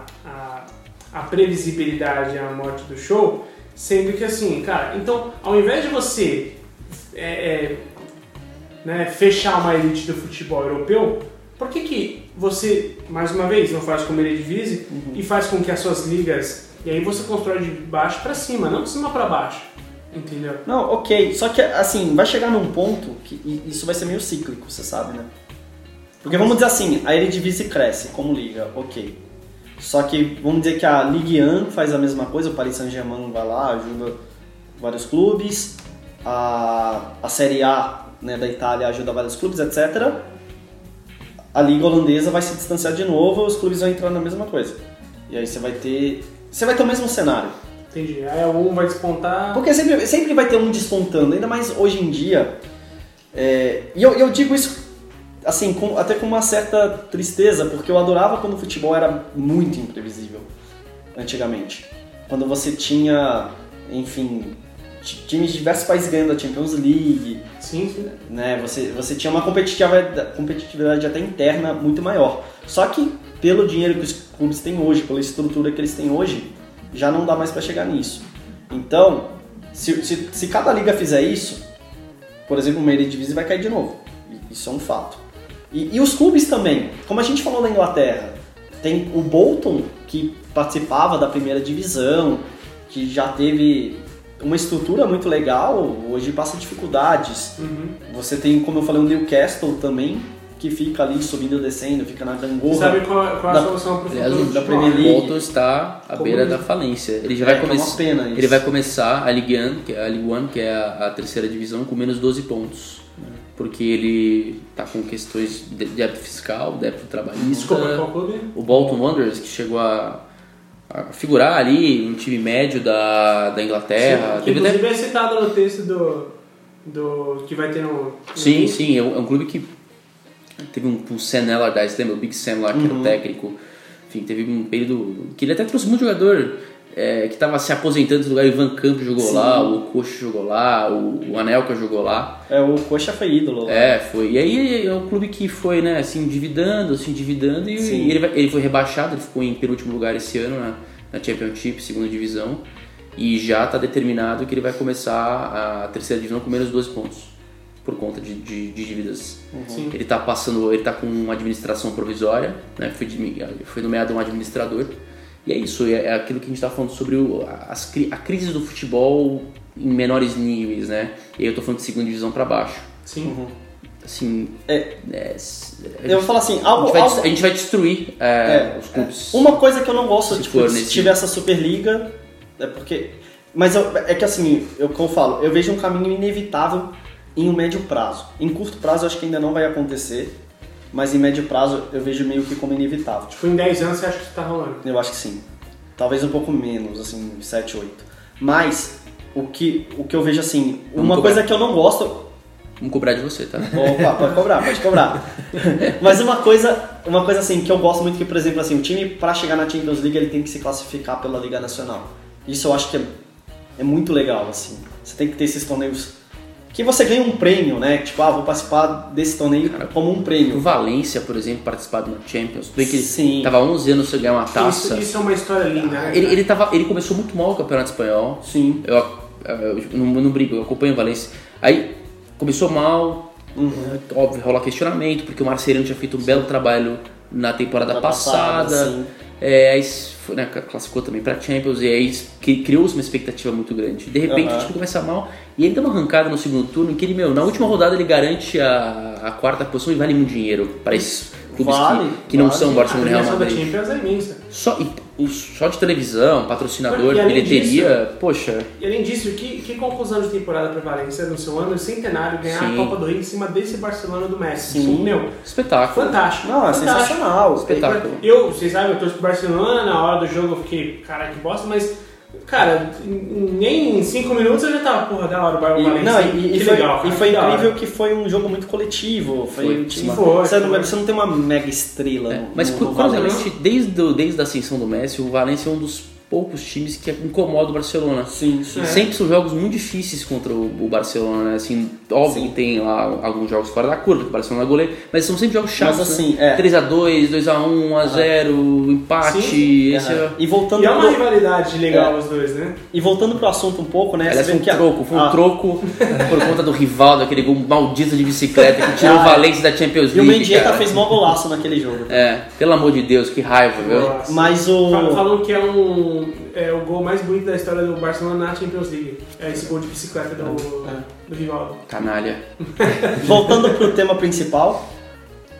a, previsibilidade a morte do show, sendo que assim, cara, então, ao invés de você é, é, né, fechar uma elite do futebol europeu, por que, que você, mais uma vez, não faz como Eredivisie e faz com que as suas ligas, e aí você constrói de baixo pra cima, não de cima pra baixo, entendeu? Não, ok. Só que, assim, vai chegar num ponto que isso vai ser meio cíclico, você sabe, né? Porque vamos dizer assim, a Eredivisie cresce como liga, ok. Só que vamos dizer que a Ligue 1 faz a mesma coisa, o Paris Saint-Germain vai lá, ajuda vários clubes, a, a Série A né, da Itália ajuda vários clubes, etc. A Liga Holandesa vai se distanciar de novo, os clubes vão entrar na mesma coisa. E aí você vai ter. Você vai ter o mesmo cenário. Entendi. Aí um vai despontar. Porque sempre, sempre vai ter um despontando, ainda mais hoje em dia. É, e eu, eu digo isso assim, com- até com uma certa tristeza, porque eu adorava quando o futebol era muito imprevisível, antigamente. Quando você tinha, enfim, ti- times de diversos países ganhando a Champions League, Sim, sim. né? Você, você tinha uma competitividade, competitividade até interna muito maior. Só que pelo dinheiro que os clubes têm hoje, pela estrutura que eles têm hoje, já não dá mais para chegar nisso. Então, se, se, se cada liga fizer isso, por exemplo, uma Eredivisie vai cair de novo. Isso é um fato. E, e os clubes também, como a gente falou na Inglaterra, tem o Bolton que participava da primeira divisão, que já teve uma estrutura muito legal, hoje passa dificuldades. Uhum. Você tem, como eu falei, o Newcastle também, que fica ali subindo e descendo, fica na gangorra. Sabe qual, qual é a Da- solução pro futuro o da? Premier O League. Bolton está à Como beira isso? da falência. Ele já É, vai é uma começar. pena isso. Ele vai começar a Ligue 1, que é a Ligue 1, que é a, a terceira divisão, com menos 12 pontos. Porque ele tá com questões de débito fiscal, débito trabalhista. Desculpa, qual clube? O Bolton Wanderers, que chegou a, a figurar ali, um time médio da, da Inglaterra. que Teve até- inclusive é citado no texto do, do que vai ter no... no Sim, link. sim, é um, é um clube que teve um, um Sam Allardyce, lembra? O Big Sam lá, que era o técnico. Enfim, teve um período que ele até trouxe muito jogador é, que estava se aposentando nesse lugar. O Ivan Campos jogou Sim. lá, o Coxa jogou lá, o, o Anelka jogou lá. É, o Coxa foi ídolo. lá. É, foi. E aí é um clube que foi, né, assim, endividando, se endividando e, e ele, ele foi rebaixado, ele ficou em penúltimo lugar esse ano na, na Championship, segunda divisão. E já está determinado que ele vai começar a terceira divisão com menos 12 pontos. Por conta de, de, de dívidas. Sim. Ele tá passando, ele tá com uma administração provisória, né? Foi, de- foi nomeado um administrador. E é isso, é é aquilo que a gente tá falando sobre o, as, a crise do futebol em menores níveis, né? E aí eu tô falando de segunda divisão para baixo. Sim. Assim, É, é, s- a, eu vou falar assim, algo, gente vai, algo- a gente vai destruir é, É, os clubes. Uma coisa que eu não gosto, Se tipo, se nesse- tiver essa Superliga, é porque. Mas eu- é que assim, eu, como eu falo, eu vejo um caminho inevitável em um médio prazo. Em curto prazo eu acho que ainda não vai acontecer, mas em médio prazo eu vejo meio que como inevitável. Tipo, em 10 anos você acha que isso tá rolando? Eu acho que sim. Talvez um pouco menos, assim, 7, 8. Mas o que, o que eu vejo assim, Vamos uma cobrar. coisa que eu não gosto, Vamos cobrar de você, tá? Opa, pode cobrar, pode cobrar. Mas uma coisa, uma coisa assim que eu gosto muito que, por exemplo, assim, o time para chegar na Champions League ele tem que se classificar pela Liga Nacional. Isso eu acho que é, é muito legal, assim. Você tem que ter esses torneios que você ganha um prêmio, né? Tipo, ah, vou participar desse torneio como um O prêmio. Valência, por exemplo, participar uma Champions. Tudo que ele Sim. tava 11 anos sem ganhar uma taça. Isso, isso é uma história linda, né? Ele, cara? ele, tava, ele começou muito mal o Campeonato Espanhol. Sim. Eu, eu não, eu não brigo, eu acompanho o Valência. Aí começou mal, Uhum. é, óbvio, rola questionamento, porque o Marcelino tinha feito um belo trabalho na temporada Na passada. passada, sim. é, aí foi, né, classificou também pra Champions e aí cri- criou-se uma expectativa muito grande. De repente Aham. o time começa mal e ele dá uma arrancada no segundo turno em que ele, meu, na última rodada ele garante a, a quarta posição e vale muito dinheiro para esses clubes Vale, que, que não vale. são A Barcelona e Real Madrid. Champions é. Só, e só de televisão, patrocinador, bilheteria, poxa, E além disso, que, que conclusão de temporada para Valência no seu ano centenário ganhar Sim. a Copa do Rei em cima desse Barcelona do Messi? Sim. Meu, espetáculo. fantástico. Não, é fantástico. sensacional. Espetáculo. Eu, vocês sabem, eu torço pro Barcelona, na hora do jogo eu fiquei, cara, que bosta, mas, cara, em- nem em 5 minutos eu já tava, porra, da hora o E, Valência. não, e, e foi, legal, cara, e foi incrível que foi um jogo muito coletivo. Foi, Foi, sim. Foi, você, não, foi. você não tem uma mega estrela. É, no- Mas no, no curiosamente, desde, desde a ascensão do Messi, o Valência é um dos poucos times que incomoda o Barcelona. Sim, sim. É. Sempre são jogos muito difíceis contra o, o Barcelona, né? Assim, óbvio Sim. que tem lá alguns jogos fora da curva, que o Barcelona é goleiro, mas são sempre jogos chatos. Mas assim, né? é. 3x2, 2x1, 1x0, empate. Sim, esse é... E voltando, E é uma rivalidade legal É. os dois, né? e voltando pro assunto um pouco, né? Aliás, foi um que a- troco, foi um a- troco por conta do rival, daquele gol maldito de bicicleta que tirou o Ah, Valência da Champions E o League. Mendieta fez mó golaço naquele jogo. É, pelo amor de Deus, que raiva, viu? Mas o- Fal- Falam que é, um, é o gol mais bonito da história do Barcelona na Champions League. É esse gol de bicicleta do, do Rivaldo. Canalha. Voltando pro tema principal,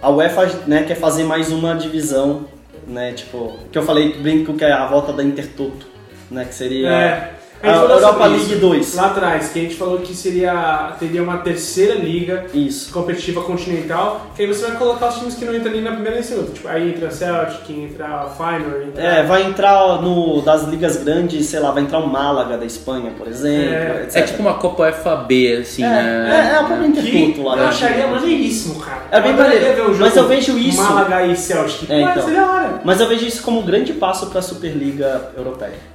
a UEFA né, quer fazer mais uma divisão, né? Tipo, que eu falei, brinco que é a volta da Intertoto, né? Que seria É. a, gente falou Europa League isso 2. Lá atrás, que a gente falou que seria, teria uma terceira liga Isso. competitiva continental, que aí você vai colocar os times que não entram nem na primeira e segunda. Tipo, aí entra Celtic, entra Feyenoord, entra... É, vai entrar no das ligas grandes, sei lá, vai entrar o Málaga da Espanha, por exemplo, É. etc. É tipo uma Copa FAB, assim, É, né? é, é a própria Que Intertoto lá. eu né? acharia maneiríssimo, cara. É bem Eu maneiro, ver um jogo mas eu vejo isso- Málaga e Celtic. É, então. hora. Mas eu vejo isso como um grande passo para a Superliga Europeia.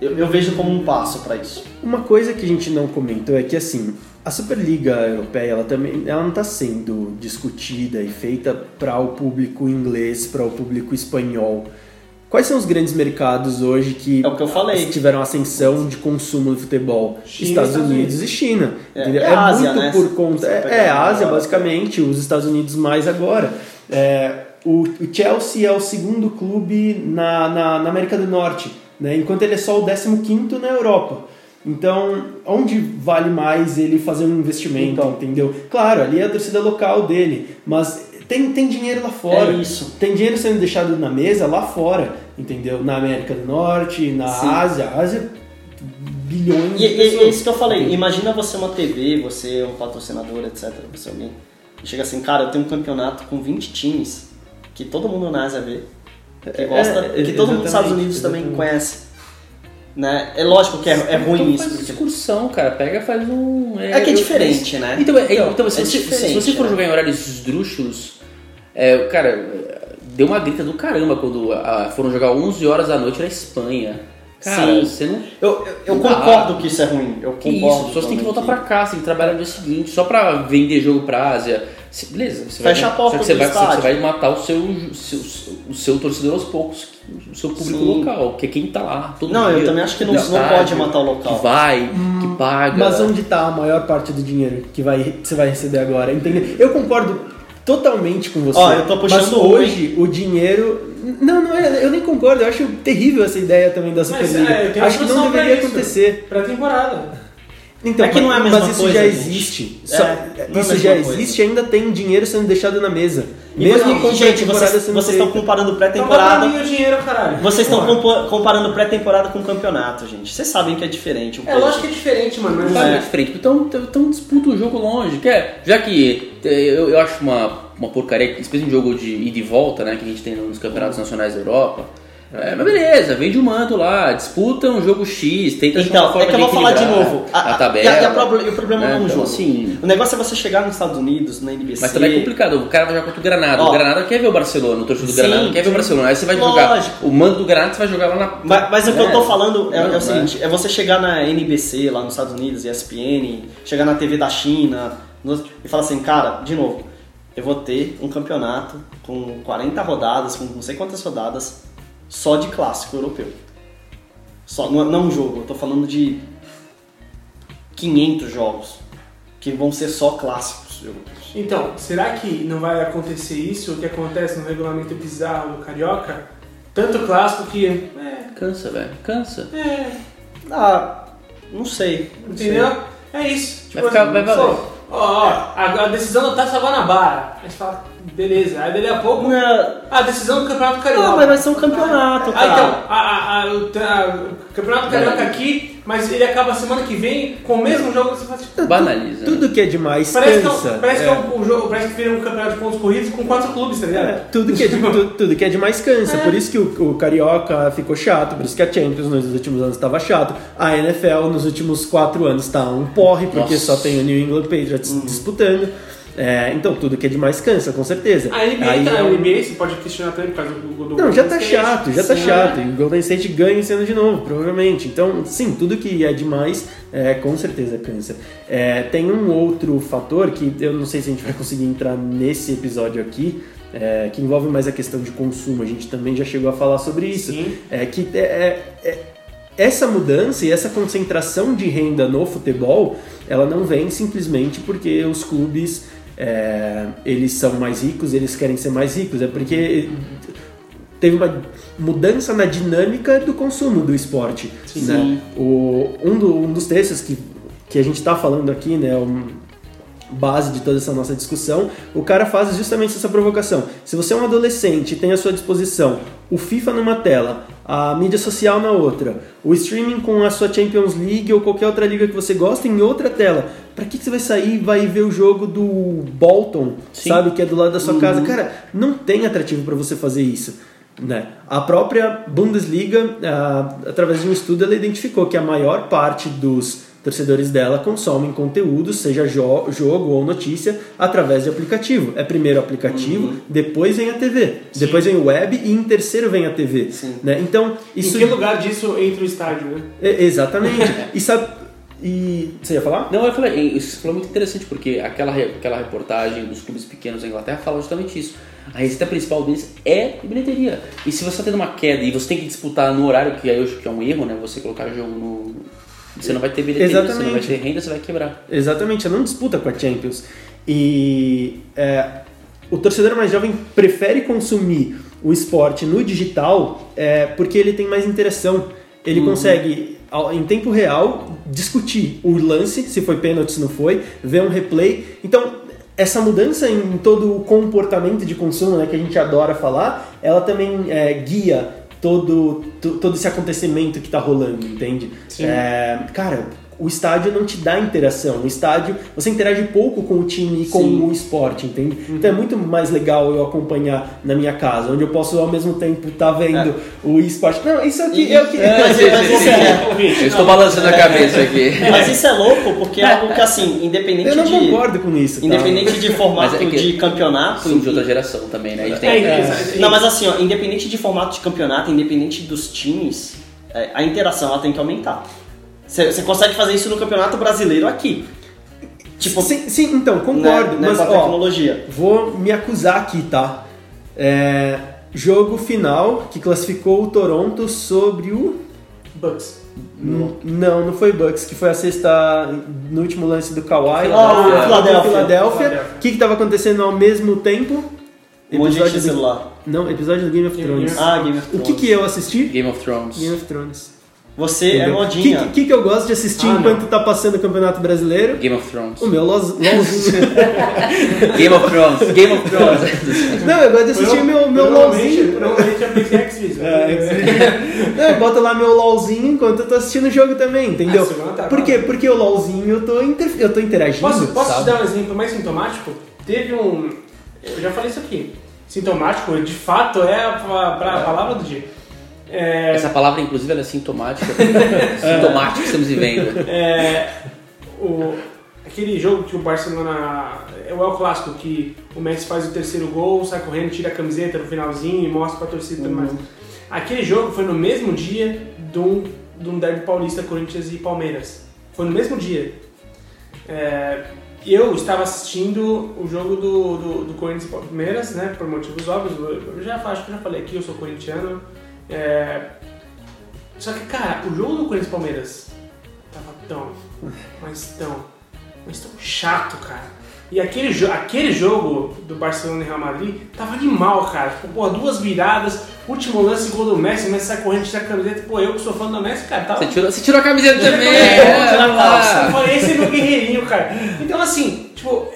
Eu, eu vejo como um passo para isso. Uma coisa que a gente não comentou é que assim, a Superliga Europeia ela também ela não está sendo discutida e feita para o público inglês, para o público espanhol. Quais são os grandes mercados hoje que É que tiveram ascensão de consumo do futebol? China, Estados Unidos e China. É, é É, Ásia, muito né? por conta. É, é a Ásia, basicamente, os Estados Unidos mais agora. É, o, o Chelsea é o segundo clube na, na, na América do Norte, né? enquanto ele é só o 15 na Europa. Então, onde vale mais ele fazer um investimento, Então. entendeu? Claro, ali é a torcida local dele, mas tem, tem dinheiro lá fora. É isso. Tem dinheiro sendo deixado na mesa lá fora, entendeu? Na América do Norte, na Sim. Ásia. Ásia, bilhões E, de e- pessoas. é isso que eu falei. Imagina você uma TV, você um patrocinador, etc. Você alguém. E chega assim, cara, eu tenho um campeonato com 20 times que todo mundo na Ásia vê, que gosta, É, que todo mundo nos Estados exatamente, Unidos também exatamente. conhece. Né? É lógico que é, é ruim então isso. faz excursão, cara. Pega, faz um. É que é eu- diferente, né? Então, é- Então, então, se, é você, diferente, se você for né? jogar em horários esdrúxulos, é, cara, deu uma grita do caramba quando ah, foram jogar 11 horas da noite na Espanha. Cara, Sim. você não. Eu, eu, eu concordo que isso é ruim. Eu Que concordo. isso, as pessoas têm que também voltar pra casa, tem que trabalhar no dia seguinte, só pra vender jogo pra Ásia. Se- Beleza, você Fecha vai, a porta você do vai, você vai matar o seu, seu, o seu torcedor aos poucos, o seu público Sim. local, que é quem tá lá. Todo Não, eu dia, também acho que não- não estádio, pode matar o local. Que vai, que paga. Mas onde está a maior parte do dinheiro que vai, que você vai receber agora? Entendeu? Eu concordo totalmente com você. Ó, eu tô puxando mas hoje o dinheiro. Não, não é, eu nem concordo. Eu acho terrível essa ideia também da Superliga. é, eu acho que não deveria isso. acontecer. Pra temporada. Então, É que não é a mas mesma isso coisa, já gente. existe. É, Só- é isso já coisa. existe e ainda tem dinheiro sendo deixado na mesa. E Mesmo com gente, vocês, vocês estão comparando pré-temporada. dinheiro, caralho. Vocês estão comparando pré-temporada com campeonato, gente. Vocês sabem que é diferente. um É pouco. lógico que é diferente, mano. Mas É. é diferente. Então, então disputa o jogo longe. Quer, já que eh, eu, eu acho uma, uma porcaria, especialmente um jogo de ida e volta, né, que a gente tem nos campeonatos nacionais da Europa. É, mas beleza, vende o manto lá, disputa um jogo X, tenta achar uma Então, é que eu vou de falar de novo. A, tabela. E, a- e a proble- e o problema né, não é um então, jogo. assim, O negócio é você chegar nos Estados Unidos, na NBC. mas também é complicado. O cara vai jogar contra o Granada. Ó. o Granada quer ver o Barcelona, o torcedor do Granada quer ver o Barcelona. Aí você vai Lógico. jogar o mando do Granada, você vai jogar lá na. Mas, mas o que eu É. tô falando é, é Não, o seguinte, é você chegar na NBC lá nos Estados Unidos, ESPN, chegar na TV da China no- e falar assim, cara, de novo, eu vou ter um campeonato com 40 rodadas, com não sei quantas rodadas, só de clássico europeu. Só, não, não um jogo, eu tô falando de 500 jogos, que vão ser só clássicos europeus. Então, será que não vai acontecer isso, o que acontece no regulamento bizarro do Carioca? Tanto clássico que. É, Cansa, velho. Cansa. é, Ah, não sei. não sei. entendeu? É isso. Vai ficar- vai valer. ó, ó, a, a decisão da Taça Guanabara. Aí você fala, beleza. Aí dali a pouco, Não, a decisão do Campeonato Carioca. não, mas vai ser um campeonato, Ah, cara. então, a, a, a, o, tra- o Campeonato Carioca aqui, mas ele acaba semana que vem com o mesmo jogo. Você fala, tipo, Banaliza. Tudo que é demais parece que, é cansa. um- parece É. que é um, um jogo, parece que vira um campeonato de pontos corridos com quatro clubes, tá ligado? É, tudo, que é de, tu- tudo que é demais cansa. É. Por isso que o, o Carioca ficou chato, por isso que a Champions nos últimos anos estava chato. A NFL nos últimos quatro anos está um porre, porque Nossa. só tem o New England Patriots disputando. É, então tudo que é demais cansa, com certeza. A NBA, Aí tá, a NBA você pode questionar também por causa do, do Não, já tá State. chato, já tá Sim, chato. né? E o Golden State ganha esse ano de novo, provavelmente. Então, sim, tudo que é demais, é, com certeza cansa. É, tem um outro fator que eu não sei se a gente vai conseguir entrar nesse episódio aqui, é, que envolve mais a questão de consumo. A gente também já chegou a falar sobre isso. Sim. É que é, é- é- essa mudança e essa concentração de renda no futebol, ela não vem simplesmente porque os clubes é, eles são mais ricos, eles querem ser mais ricos, é porque teve uma mudança na dinâmica do consumo do esporte. Né? O, um, do- um dos textos que, que a gente está falando aqui, né, um- base de toda essa nossa discussão, o cara faz justamente essa provocação. Se você é um adolescente e tem à sua disposição o FIFA numa tela, a mídia social na outra, o streaming com a sua Champions League ou qualquer outra liga que você gosta em outra tela, pra que, que você vai sair e vai ver o jogo do Bolton, Sim. sabe, que é do lado da sua casa? Cara, não tem atrativo para você fazer isso. Né? A própria Bundesliga, ah, através de um estudo, ela identificou que a maior parte dos torcedores dela consomem conteúdo, seja jo- jogo ou notícia, através de aplicativo. É primeiro o aplicativo, depois vem a TV, depois vem o web e em terceiro vem a TV. Né? Então, isso. Em que lugar disso entra o estádio, né? É, exatamente. e sabe. E. Você ia falar? Não, eu falei, isso falou muito interessante, porque aquela, aquela reportagem dos clubes pequenos da Inglaterra fala justamente isso. A receita principal deles é bilheteria. E se você está tendo uma queda e você tem que disputar no horário, que eu acho que é um erro, né? Você colocar jogo no. Você não vai ter bilheteria, você não vai Exatamente. ter renda, você vai quebrar. Exatamente, ela não disputa com a Champions. E é, o torcedor mais jovem prefere consumir o esporte no digital é, porque ele tem mais interação. Ele consegue, ao- em tempo real, discutir o lance, se foi pênalti, se não foi, ver um replay. Então, essa mudança em todo o comportamento de consumo né, que a gente adora falar, ela também é, guia todo, to- todo esse acontecimento que tá rolando, entende? É, cara, o estádio não te dá interação. O estádio, você interage pouco com o time e com o esporte, entende? Então é muito mais legal eu acompanhar na minha casa, onde eu posso ao mesmo tempo estar vendo o esporte. Não, isso aqui é o que. Mas, sim, mas sim, isso sim. é- Eu estou balançando a cabeça aqui. mas isso é louco, porque é algo que, assim, independente Eu não de. concordo com isso. tá? Independente de formato é que- de campeonato. Somos de outra geração também, né? A gente tem, É, é, Não, mas assim, ó, independente de formato de campeonato, independente dos times, é, a interação ela tem que aumentar. Você você consegue fazer isso no campeonato brasileiro aqui. Tipo, Sim, sim, então, né, concordo. né, mas, com a ó, tecnologia. Vou me acusar aqui, tá? É, jogo final que classificou o Toronto sobre o. Bucks. Não, não foi Bucks, que foi a sexta no último lance do Kawhi. O Philadelphia. Philadelphia. Philadelphia. O que estava acontecendo ao mesmo tempo? Um monte de celular. Não, episódio do Game of Thrones. Ah, Game of O Thrones. que, que eu assisti? Game of Thrones. Game of Thrones. Você é Entendeu? O modinha. que, que, que eu gosto de assistir Ah, não. enquanto tá passando o Campeonato Brasileiro? Game of Thrones. O meu LOLzinho. Game of Thrones. Game of Thrones. Não, eu gosto de assistir meu, meu Provavelmente- LOLzinho. Provavelmente eu pensei X-Vis. Não, eu boto lá meu LOLzinho enquanto eu tô assistindo o jogo também, entendeu? Ah, Por quê? Porque o LOLzinho eu tô, inter... eu tô interagindo. Posso, posso te sabe? dar um exemplo mais sintomático? Teve um. Eu já falei isso aqui. Sintomático, de fato, é a, a- a palavra do dia. É, Essa palavra, inclusive, ela é sintomática. sintomática que estamos vivendo. é, o, aquele jogo que o Barcelona. É o El Clássico, que o Messi faz o terceiro gol, sai correndo, tira a camiseta no finalzinho e mostra pra torcida tudo mais. Aquele jogo foi no mesmo dia de um, de um derby paulista, Corinthians e Palmeiras. Foi no mesmo dia. É, eu estava assistindo o jogo do, do, do Corinthians e Palmeiras, né? Por motivos óbvios. Eu já acho que eu já falei aqui, eu sou corintiano. É, só que, cara, o jogo do Corinthians e Palmeiras tava tão, mas tão, mas tão chato, cara. E aquele, jo aquele jogo do Barcelona e Real Madrid tava animal, cara. Tipo, pô, duas viradas, último lance, gol do Messi, o Messi sai correndo, tira a camiseta. Pô, eu que sou fã do Messi, cara, tava... Você tirou, você tirou a camiseta também. É, É, lá. falei, esse é meu guerreirinho, cara. Então, assim, tipo,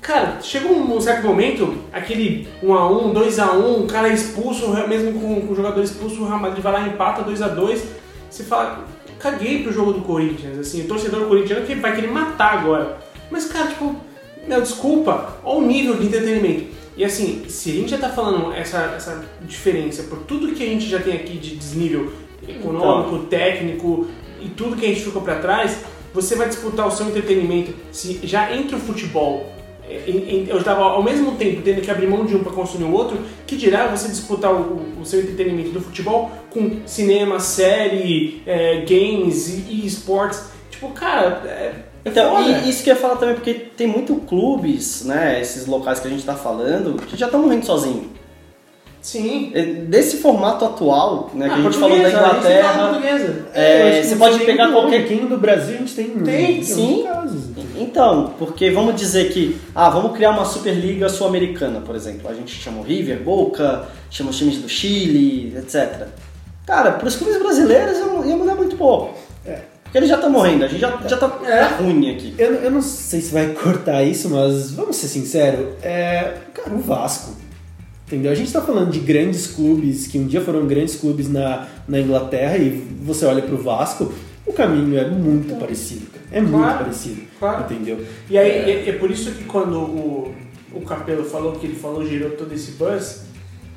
cara, chegou um certo momento, aquele 1x1, 2x1, o cara é expulso, mesmo com, com o jogador expulso, o Real Madrid vai lá e empata 2x2. Você fala, caguei pro jogo do Corinthians, assim, o torcedor corintiano que vai querer matar agora. Mas, cara, tipo, meu, desculpa, olha o nível de entretenimento. E assim, se a gente já tá falando essa, essa diferença por tudo que a gente já tem aqui de desnível econômico, técnico e tudo que a gente ficou pra trás, você vai disputar o seu entretenimento se já entre o futebol. É, Eu estava ao mesmo tempo tendo que abrir mão de um para consumir o outro, que dirá você disputar o, o seu entretenimento do futebol com cinema, série, é, games e, e esportes. Tipo, cara, é, é Então, e isso que eu ia falar também, porque tem muito clubes, né, esses locais que a gente tá falando, que já estão morrendo sozinho. Sim. É, Desse formato atual, né, que Ah, a gente falou da portuguesa, a gente fala Inglaterra, portuguesa. é, que você pode pegar qualquer pouquinho do Brasil, a gente tem. Tem, sim. Então, porque vamos dizer que, ah, vamos criar uma Superliga Sul-Americana, por exemplo. A gente chama o River, Boca, chama os times do Chile, etc. Cara, para os clubes brasileiros ia, mudar muito pouco. Porque eles já estão morrendo, a gente já, já tá, tá ruim aqui. Eu, eu não sei se vai cortar isso, mas vamos ser sinceros. É, cara, o Vasco. Entendeu? A gente tá falando de grandes clubes que um dia foram grandes clubes na, na Inglaterra e você olha pro Vasco, o caminho é muito parecido. cara. É muito Claro, parecido. claro. Entendeu? E aí, é, é por isso que quando o, o Capelo falou que ele falou, gerou todo esse buzz,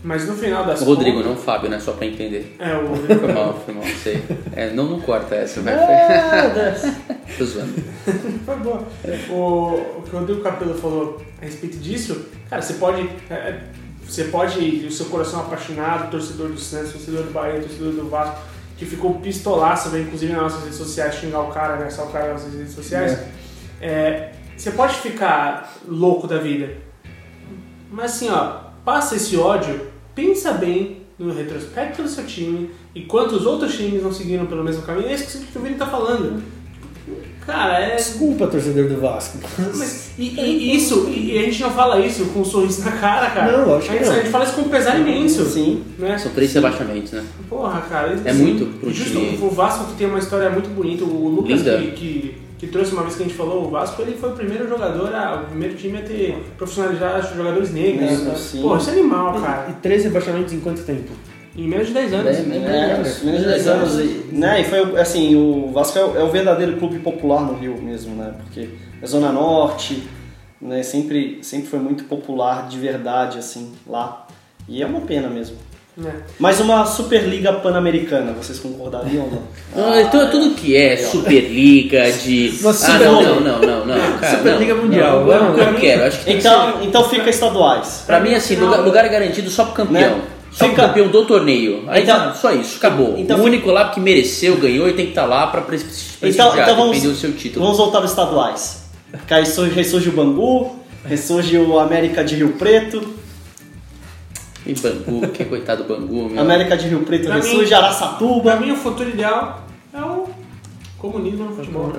mas no final das O Rodrigo, contas... não o Fábio, né? Só pra entender. É, o Foi Rodrigo. mal, foi mal, sei. É, não, não corta essa, vai. Tô zoando. Foi boa. O, o que o Rodrigo Capelo falou a respeito disso, cara, você pode. é, você pode, o seu coração apaixonado, torcedor do Santos, torcedor do Bahia, torcedor do Vasco, que ficou pistolaço, né, inclusive nas nossas redes sociais, xingar o cara, né? Só o cara nas nossas redes sociais. É, você pode ficar louco da vida. Mas assim, ó, passa esse ódio, pensa bem no retrospecto do seu time e quantos outros times não seguiram pelo mesmo caminho. É isso que o Vini tá falando. Cara, é. Desculpa, torcedor do Vasco. Mas, e, e isso, e a gente não fala isso com um sorriso na cara, cara. Não, lógico a que gente, não. a gente fala isso com um pesar imenso. Sim. Né? São três rebaixamentos, né? Porra, cara. É muito pro e justo time. o Vasco que tem uma história muito bonita. O Lucas que, que, que trouxe uma vez que a gente falou, o Vasco ele foi o primeiro jogador, a- o primeiro time a ter profissionalizado jogadores negros. Né? sim. Pô, isso é animal, cara. E três rebaixamentos em quanto tempo? Em menos de 10 anos. É, menos É, menos de 10 anos. E, né, e foi assim, o Vasco é o, é o verdadeiro clube popular no Rio mesmo, né? Porque é Zona Norte, né? Sempre, sempre foi muito popular de verdade, assim, lá. E é uma pena mesmo. né? Mas uma Superliga Pan-Americana, vocês concordariam ou não? Ah, então, tudo que é Superliga de. Uma Ah, não, não, não, não, não. Cara, Superliga não, Mundial, Não, eu não, eu não quero. Acho que tem que ser- Então, então fica estaduais. Pra mim, assim, lugar, lugar é garantido só pro campeão. Né? Fica- pro campeão do torneio. Aí Então- tá, só isso, acabou. Então o fica- único lá que mereceu, ganhou e tem que estar lá pra pres- prestigiar, Então, então vamos, o seu título. vamos voltar aos estaduais. Ressurge o Bangu, ressurge o América de Rio Preto, E Bangu, que coitado do Bangu, meu. América de Rio Preto Pra ressurge, mim- Araçatuba. Pra mim, o futuro ideal o comunismo no futebol.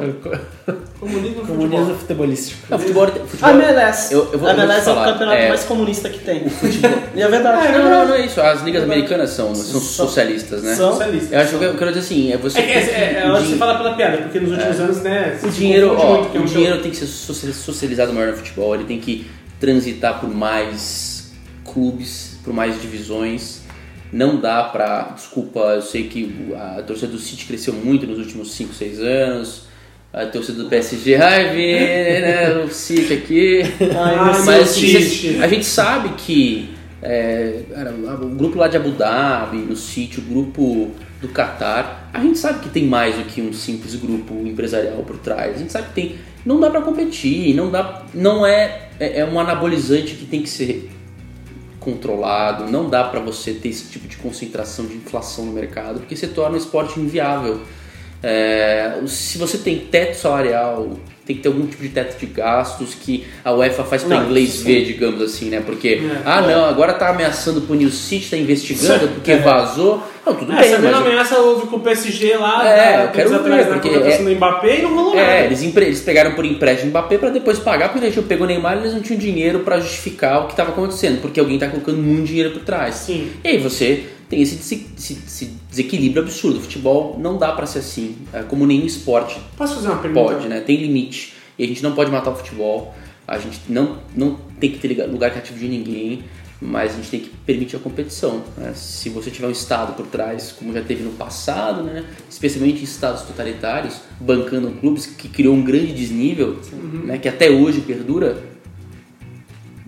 Comunismo no Comunismo futebol. futebolístico. Não, futebol, futebol A MLS. Eu- eu vou- a MLS é o campeonato é- mais comunista que tem. E é verdade. Não, não, não é isso. As ligas americanas são, são socialistas, né? São. Socialista. Eu acho que eu quero dizer assim, é você. É, é, é, é, o você din- fala pela piada, porque nos últimos anos, né? O se dinheiro, ó, muito, que é o dinheiro tem que ser socia- socializado maior no futebol, ele tem que transitar por mais clubes, por mais divisões. Não dá pra. Desculpa, eu sei que a torcida do City cresceu muito nos últimos 5, 6 anos. A torcida do PSG, ai, vem, né, o City aqui. Ai, Mas City. a gente sabe que é, o grupo lá de Abu Dhabi, no sítio, o grupo do Qatar, a gente sabe que tem mais do que um simples grupo empresarial por trás. A gente sabe que tem. Não dá pra competir, não dá. Não é. É é um anabolizante que tem que ser controlado, não dá pra você ter esse tipo de concentração de inflação no mercado, porque você torna o esporte inviável. É, se você tem teto salarial, tem que ter algum tipo de teto de gastos que a UEFA faz para inglês isso ver, digamos assim, né? Porque, É. ah não, agora tá ameaçando punir o City, tá investigando porque vazou. Não, tudo É, bem, essa mesma mas... ameaça houve com o PSG lá, É, né, eu quero ver, porque é- do Mbappé e não rolou nada. É, eles, empre- eles pegaram por empréstimo o Mbappé para depois pagar, porque eles pegou o Neymar e eles não tinham dinheiro para justificar o que estava acontecendo, porque alguém tá colocando muito dinheiro por trás. Sim. E aí você tem esse, esse- esse desequilíbrio absurdo. O futebol não dá para ser assim, é como nenhum esporte Posso fazer uma pergunta? pode, né? Tem limite. E a gente não pode matar o futebol, a gente não, não tem que ter lugar cativo de ninguém, mas a gente tem que permitir a competição. né? Se você tiver um Estado por trás, como já teve no passado, né? especialmente em estados totalitários, bancando clubes, que criou um grande desnível, né? que até hoje perdura,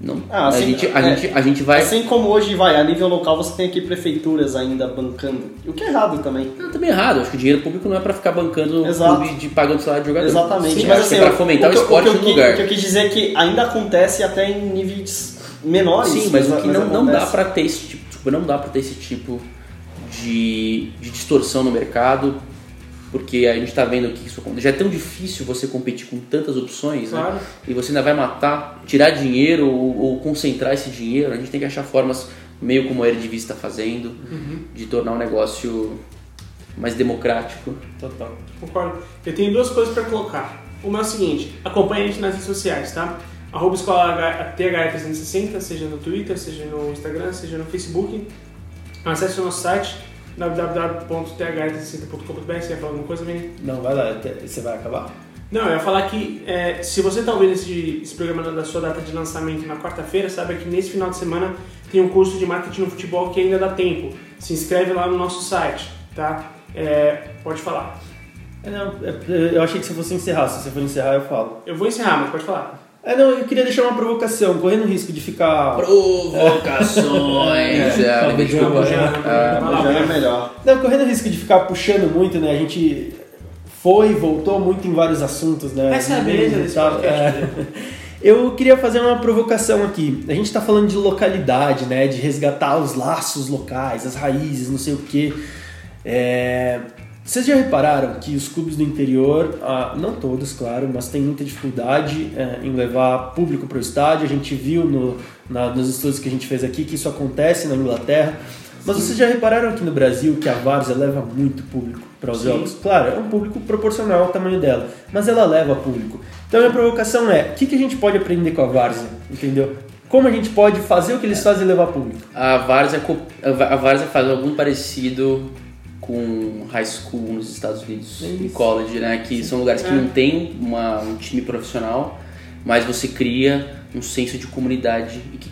não, Ah, a, assim, gente, a, é. gente, a gente vai... Assim como hoje vai, a nível local você tem aqui prefeituras ainda bancando. O que é errado também. Não, também errado. Acho que o dinheiro público não é pra ficar bancando o Exato. clube de pagando salário de jogador. Exatamente. Sim, Mas acho assim, é pra fomentar o, que eu- esporte que no lugar. O que eu quis dizer é que ainda acontece até em níveis menores. Sim, mas o que não, não dá pra ter esse tipo, desculpa, não dá para ter esse tipo de, de distorção no mercado, porque a gente tá vendo que isso. Já é tão difícil você competir com tantas opções, né? Claro. E você ainda vai matar, tirar dinheiro ou, ou concentrar esse dinheiro. A gente tem que achar formas, meio como a Eredivisie está fazendo, de tornar o negócio mais democrático. Total. Concordo. Eu tenho duas coisas para colocar. Uma é o seguinte, acompanhe a gente nas redes sociais, tá? Arroba Escola H- TH360, seja no Twitter, seja no Instagram, seja no Facebook. Acesse o nosso site www.th360.com.br. Você ia falar alguma coisa, Vini? Não, vai lá, você vai acabar? Não, eu ia falar que é, se você está ouvindo esse, esse programa da sua data de lançamento na quarta-feira, saiba que nesse final de semana tem um curso de marketing no futebol que ainda dá tempo. Se inscreve lá no nosso site, tá? É, pode falar. É, não, é, eu achei que você fosse encerrar. Se você for encerrar, eu falo. Eu vou encerrar, mas pode falar. É, não, eu queria deixar uma provocação, correndo o risco de ficar. Provocações! é, lembrei, desculpa. já, Ah, lá, Já é vai. melhor. Não, correndo o risco de ficar puxando muito, né? A gente foi e voltou muito em vários assuntos, né? Essa é a beleza desse Tá, podcast. é. Eu queria fazer uma provocação aqui. A gente está falando de localidade, né? De resgatar os laços locais, as raízes, não sei o quê. É, Vocês já repararam que os clubes do interior, ah, não todos, claro, mas tem muita dificuldade é, em levar público para o estádio. A gente viu no, na- nos estudos que a gente fez aqui que isso acontece na Inglaterra. Mas vocês já repararam aqui no Brasil que a Várzea leva muito público para os Sim. jogos? Claro, é um público proporcional ao tamanho dela, mas ela leva público. Então a minha provocação é, o que, que a gente pode aprender com a Várzea? Entendeu? Como a gente pode fazer o que eles fazem e levar público? A Várzea, a Várzea faz algum parecido com high school nos Estados Unidos É e isso. college, né? Que são lugares que É. não tem uma, um time profissional, mas você cria um senso de comunidade e que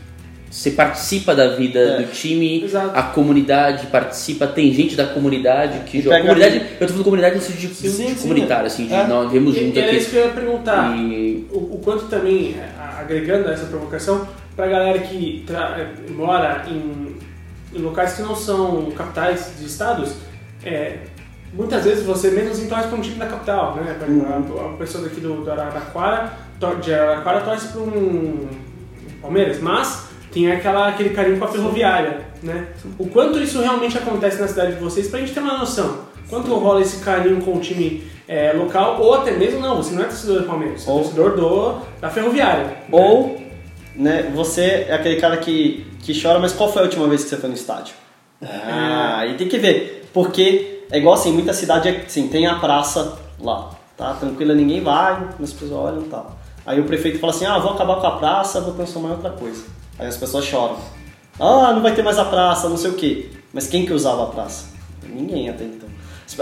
você participa da vida É. do time, Exato. a comunidade participa, tem gente da comunidade que E joga. Comunidade, eu tô falando comunidade no sentido de, Sim, de sim, comunitário, assim, de É. nós vemos junto era aqui. isso que eu ia perguntar. E O, o quanto também, é, agregando essa provocação, pra galera que é, mora em, em locais que não são capitais de estados, é, muitas vezes você mesmo assim torce para um time da capital, né? Por exemplo, a, a pessoa daqui do, do Araraquara, de Araraquara torce para um Palmeiras, mas tem aquela, aquele carinho com a ferroviária, né? O quanto isso realmente acontece na cidade de vocês, pra gente ter uma noção. Quanto rola esse carinho com o time é, local, ou até mesmo, não, você não é torcedor do Palmeiras, você é Ou- torcedor do, da ferroviária. Ou, né, você é aquele cara que, que chora, mas qual foi a última vez que você foi no estádio? Ah, aí tem que ver. Porque é igual assim, muita cidade é assim, tem a praça lá, tá? Tranquila, ninguém vai, mas as pessoas olham e tal. Aí o prefeito fala assim, ah, vou acabar com a praça, vou transformar em outra coisa. Aí as pessoas choram. Ah, não vai ter mais a praça, não sei o quê. Mas quem que usava a praça? Ninguém até então.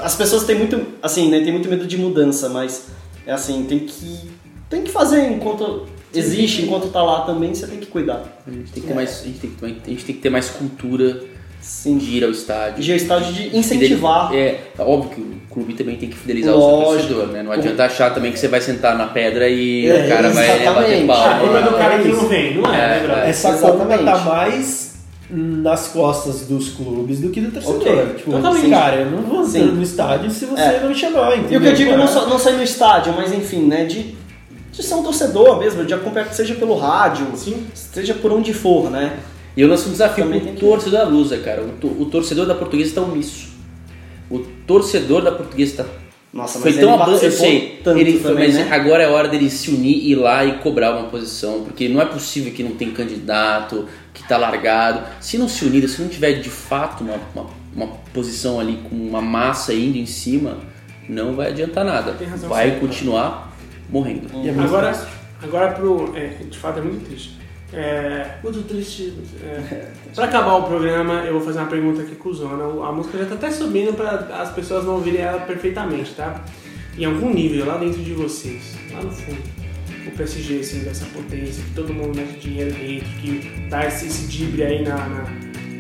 As pessoas têm muito, assim, né, tem muito medo de mudança, mas é assim, tem que tem que fazer enquanto existe, enquanto tá lá também, você tem que cuidar. a gente tem que ter mais, a gente tem que, a gente tem que ter mais cultura Sim. de ir ao estádio. De estádio de incentivar. É, é óbvio que o clube também tem que fidelizar o Lógico. seu torcedor, né? Não adianta achar também que você vai sentar na pedra e É, o cara vai bater exatamente. Palma. culpa do cara que não vem, não é, É, né, brother? é. Essa Exatamente. conta tá mais nas costas dos clubes do que do torcedor. Ok, Tipo, totalmente. cara, eu não vou Sim. no estádio se você É. não me chamar, entendeu? E o que eu digo não, É. só, não sair no estádio, mas enfim, né? De, de ser um torcedor mesmo, de acompanhar, seja pelo rádio, Sim. seja por onde for, né? E eu lanço um desafio tem que- torcedor da Lusa, cara. O, to- o torcedor da portuguesa está omisso. O torcedor da portuguesa está Nossa, Foi mas tão ele aban- eu sei, tanto ele foi, também, mas né? agora é hora dele se unir, ir lá e cobrar uma posição, porque não é possível que não tem candidato, que tá largado. Se não se unir, se não tiver de fato uma, uma, uma posição ali com uma massa indo em cima, não vai adiantar nada. Tem razão, Vai sim. continuar morrendo. E é Agora, agora pro. É, de fato é muito triste. É, muito triste. É, pra acabar o programa, eu vou fazer uma pergunta aqui cuzona. A música já tá até subindo pra as pessoas não ouvirem ela perfeitamente, tá? Em algum nível, lá dentro de vocês, lá no fundo. o PSG, assim, dessa potência, que todo mundo mete dinheiro dentro, que dá esse, esse drible aí na, na,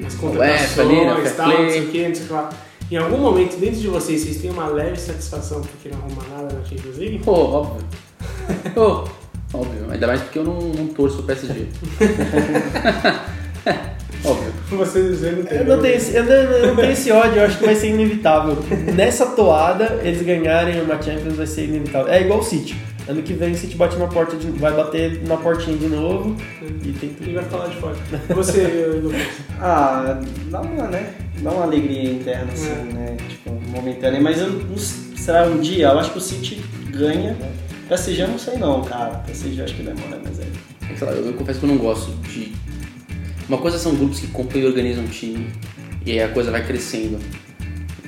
nas contratações, ali, na tal, não sei o que, não sei o que lá. Em algum momento dentro de vocês, vocês têm uma leve satisfação porque não arruma nada na Champions League? Pô, óbvio. Pô, óbvio. Ainda mais porque eu não, não torço o PSG. óbvio. Vocês não tem. Eu não, tenho esse, eu, não, eu não tenho esse ódio, eu acho que vai ser inevitável. Nessa toada, eles ganharem uma Champions vai ser inevitável. É igual o City. Ano que vem o City bate na porta de, vai bater na portinha de novo e tem E tudo. vai falar de fora. Você, Lucas. Ah, dá uma, né? Dá uma alegria interna, assim, É. né? Tipo, momentânea. Mas eu não será um dia? Eu acho que o City ganha. PSG eu não sei não, cara. PSG eu acho que demora, mas é. É que, sei lá, eu, eu confesso que eu não gosto de. Uma coisa são grupos que compram e organizam um time. E aí a coisa vai crescendo.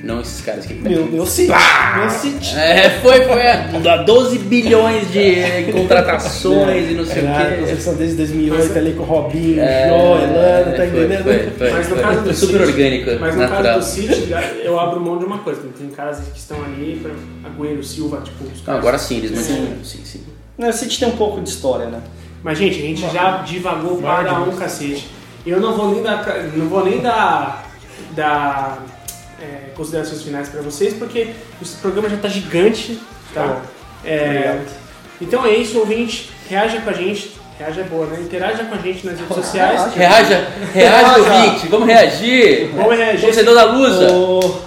Não esses caras que Meu, meu City! Meu City! É, foi, foi. é, 12 bilhões de contratações e não sei a o quê. construção desde 2008 Mas- ali com o Robinho, É, Jó, Elano, tá entendendo? Foi, foi, Mas no foi. caso do super City- orgânico, Mas no natural. caso do City, eu abro mão de uma coisa. Tem caras que estão ali, pra Agüero, Silva, tipo, os caras. agora sim, eles Sim. mantiveram. Sim, sim. Não, o City tem um pouco de história, né? Mas, gente, a gente já divagou para um cacete. Eu não vou nem dar, não vou nem dar, dar é, considerações finais para vocês, porque esse programa já tá gigante. Tá? bom. É, então é isso, ouvinte. Reaja com a gente. Reaja é boa, né? Interaja com a gente nas redes sociais. Reaja, reaja, ouvinte. Vamos reagir. Vamos reagir. Torcedor da Lusa.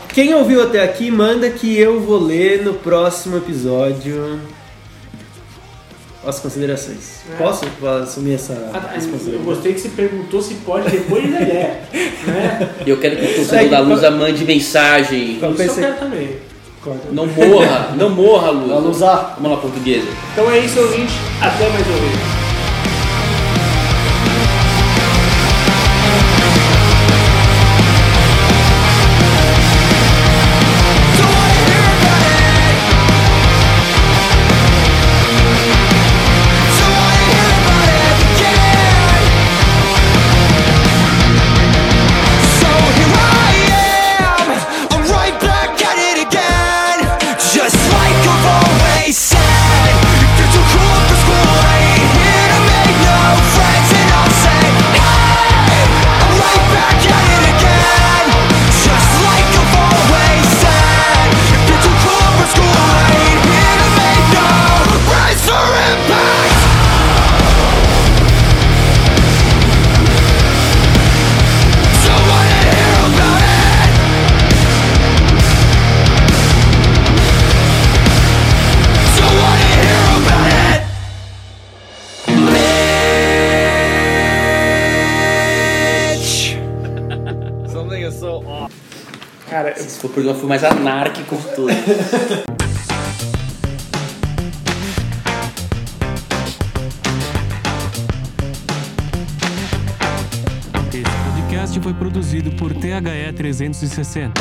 Quem ouviu até aqui, manda que eu vou ler no próximo episódio as considerações. É. Posso assumir essa Ah, tá. Eu gostei que você perguntou se pode depois da ideia. Né? Eu quero que o torcedor da Lusa mande mensagem. Isso eu quero também. Não morra, não morra, Lusa. Vamos lá, portuguesa. Então é isso, ouvinte. Até mais uma vez. Foi o foi mais anárquico de todos. Esse podcast foi produzido por THE 360.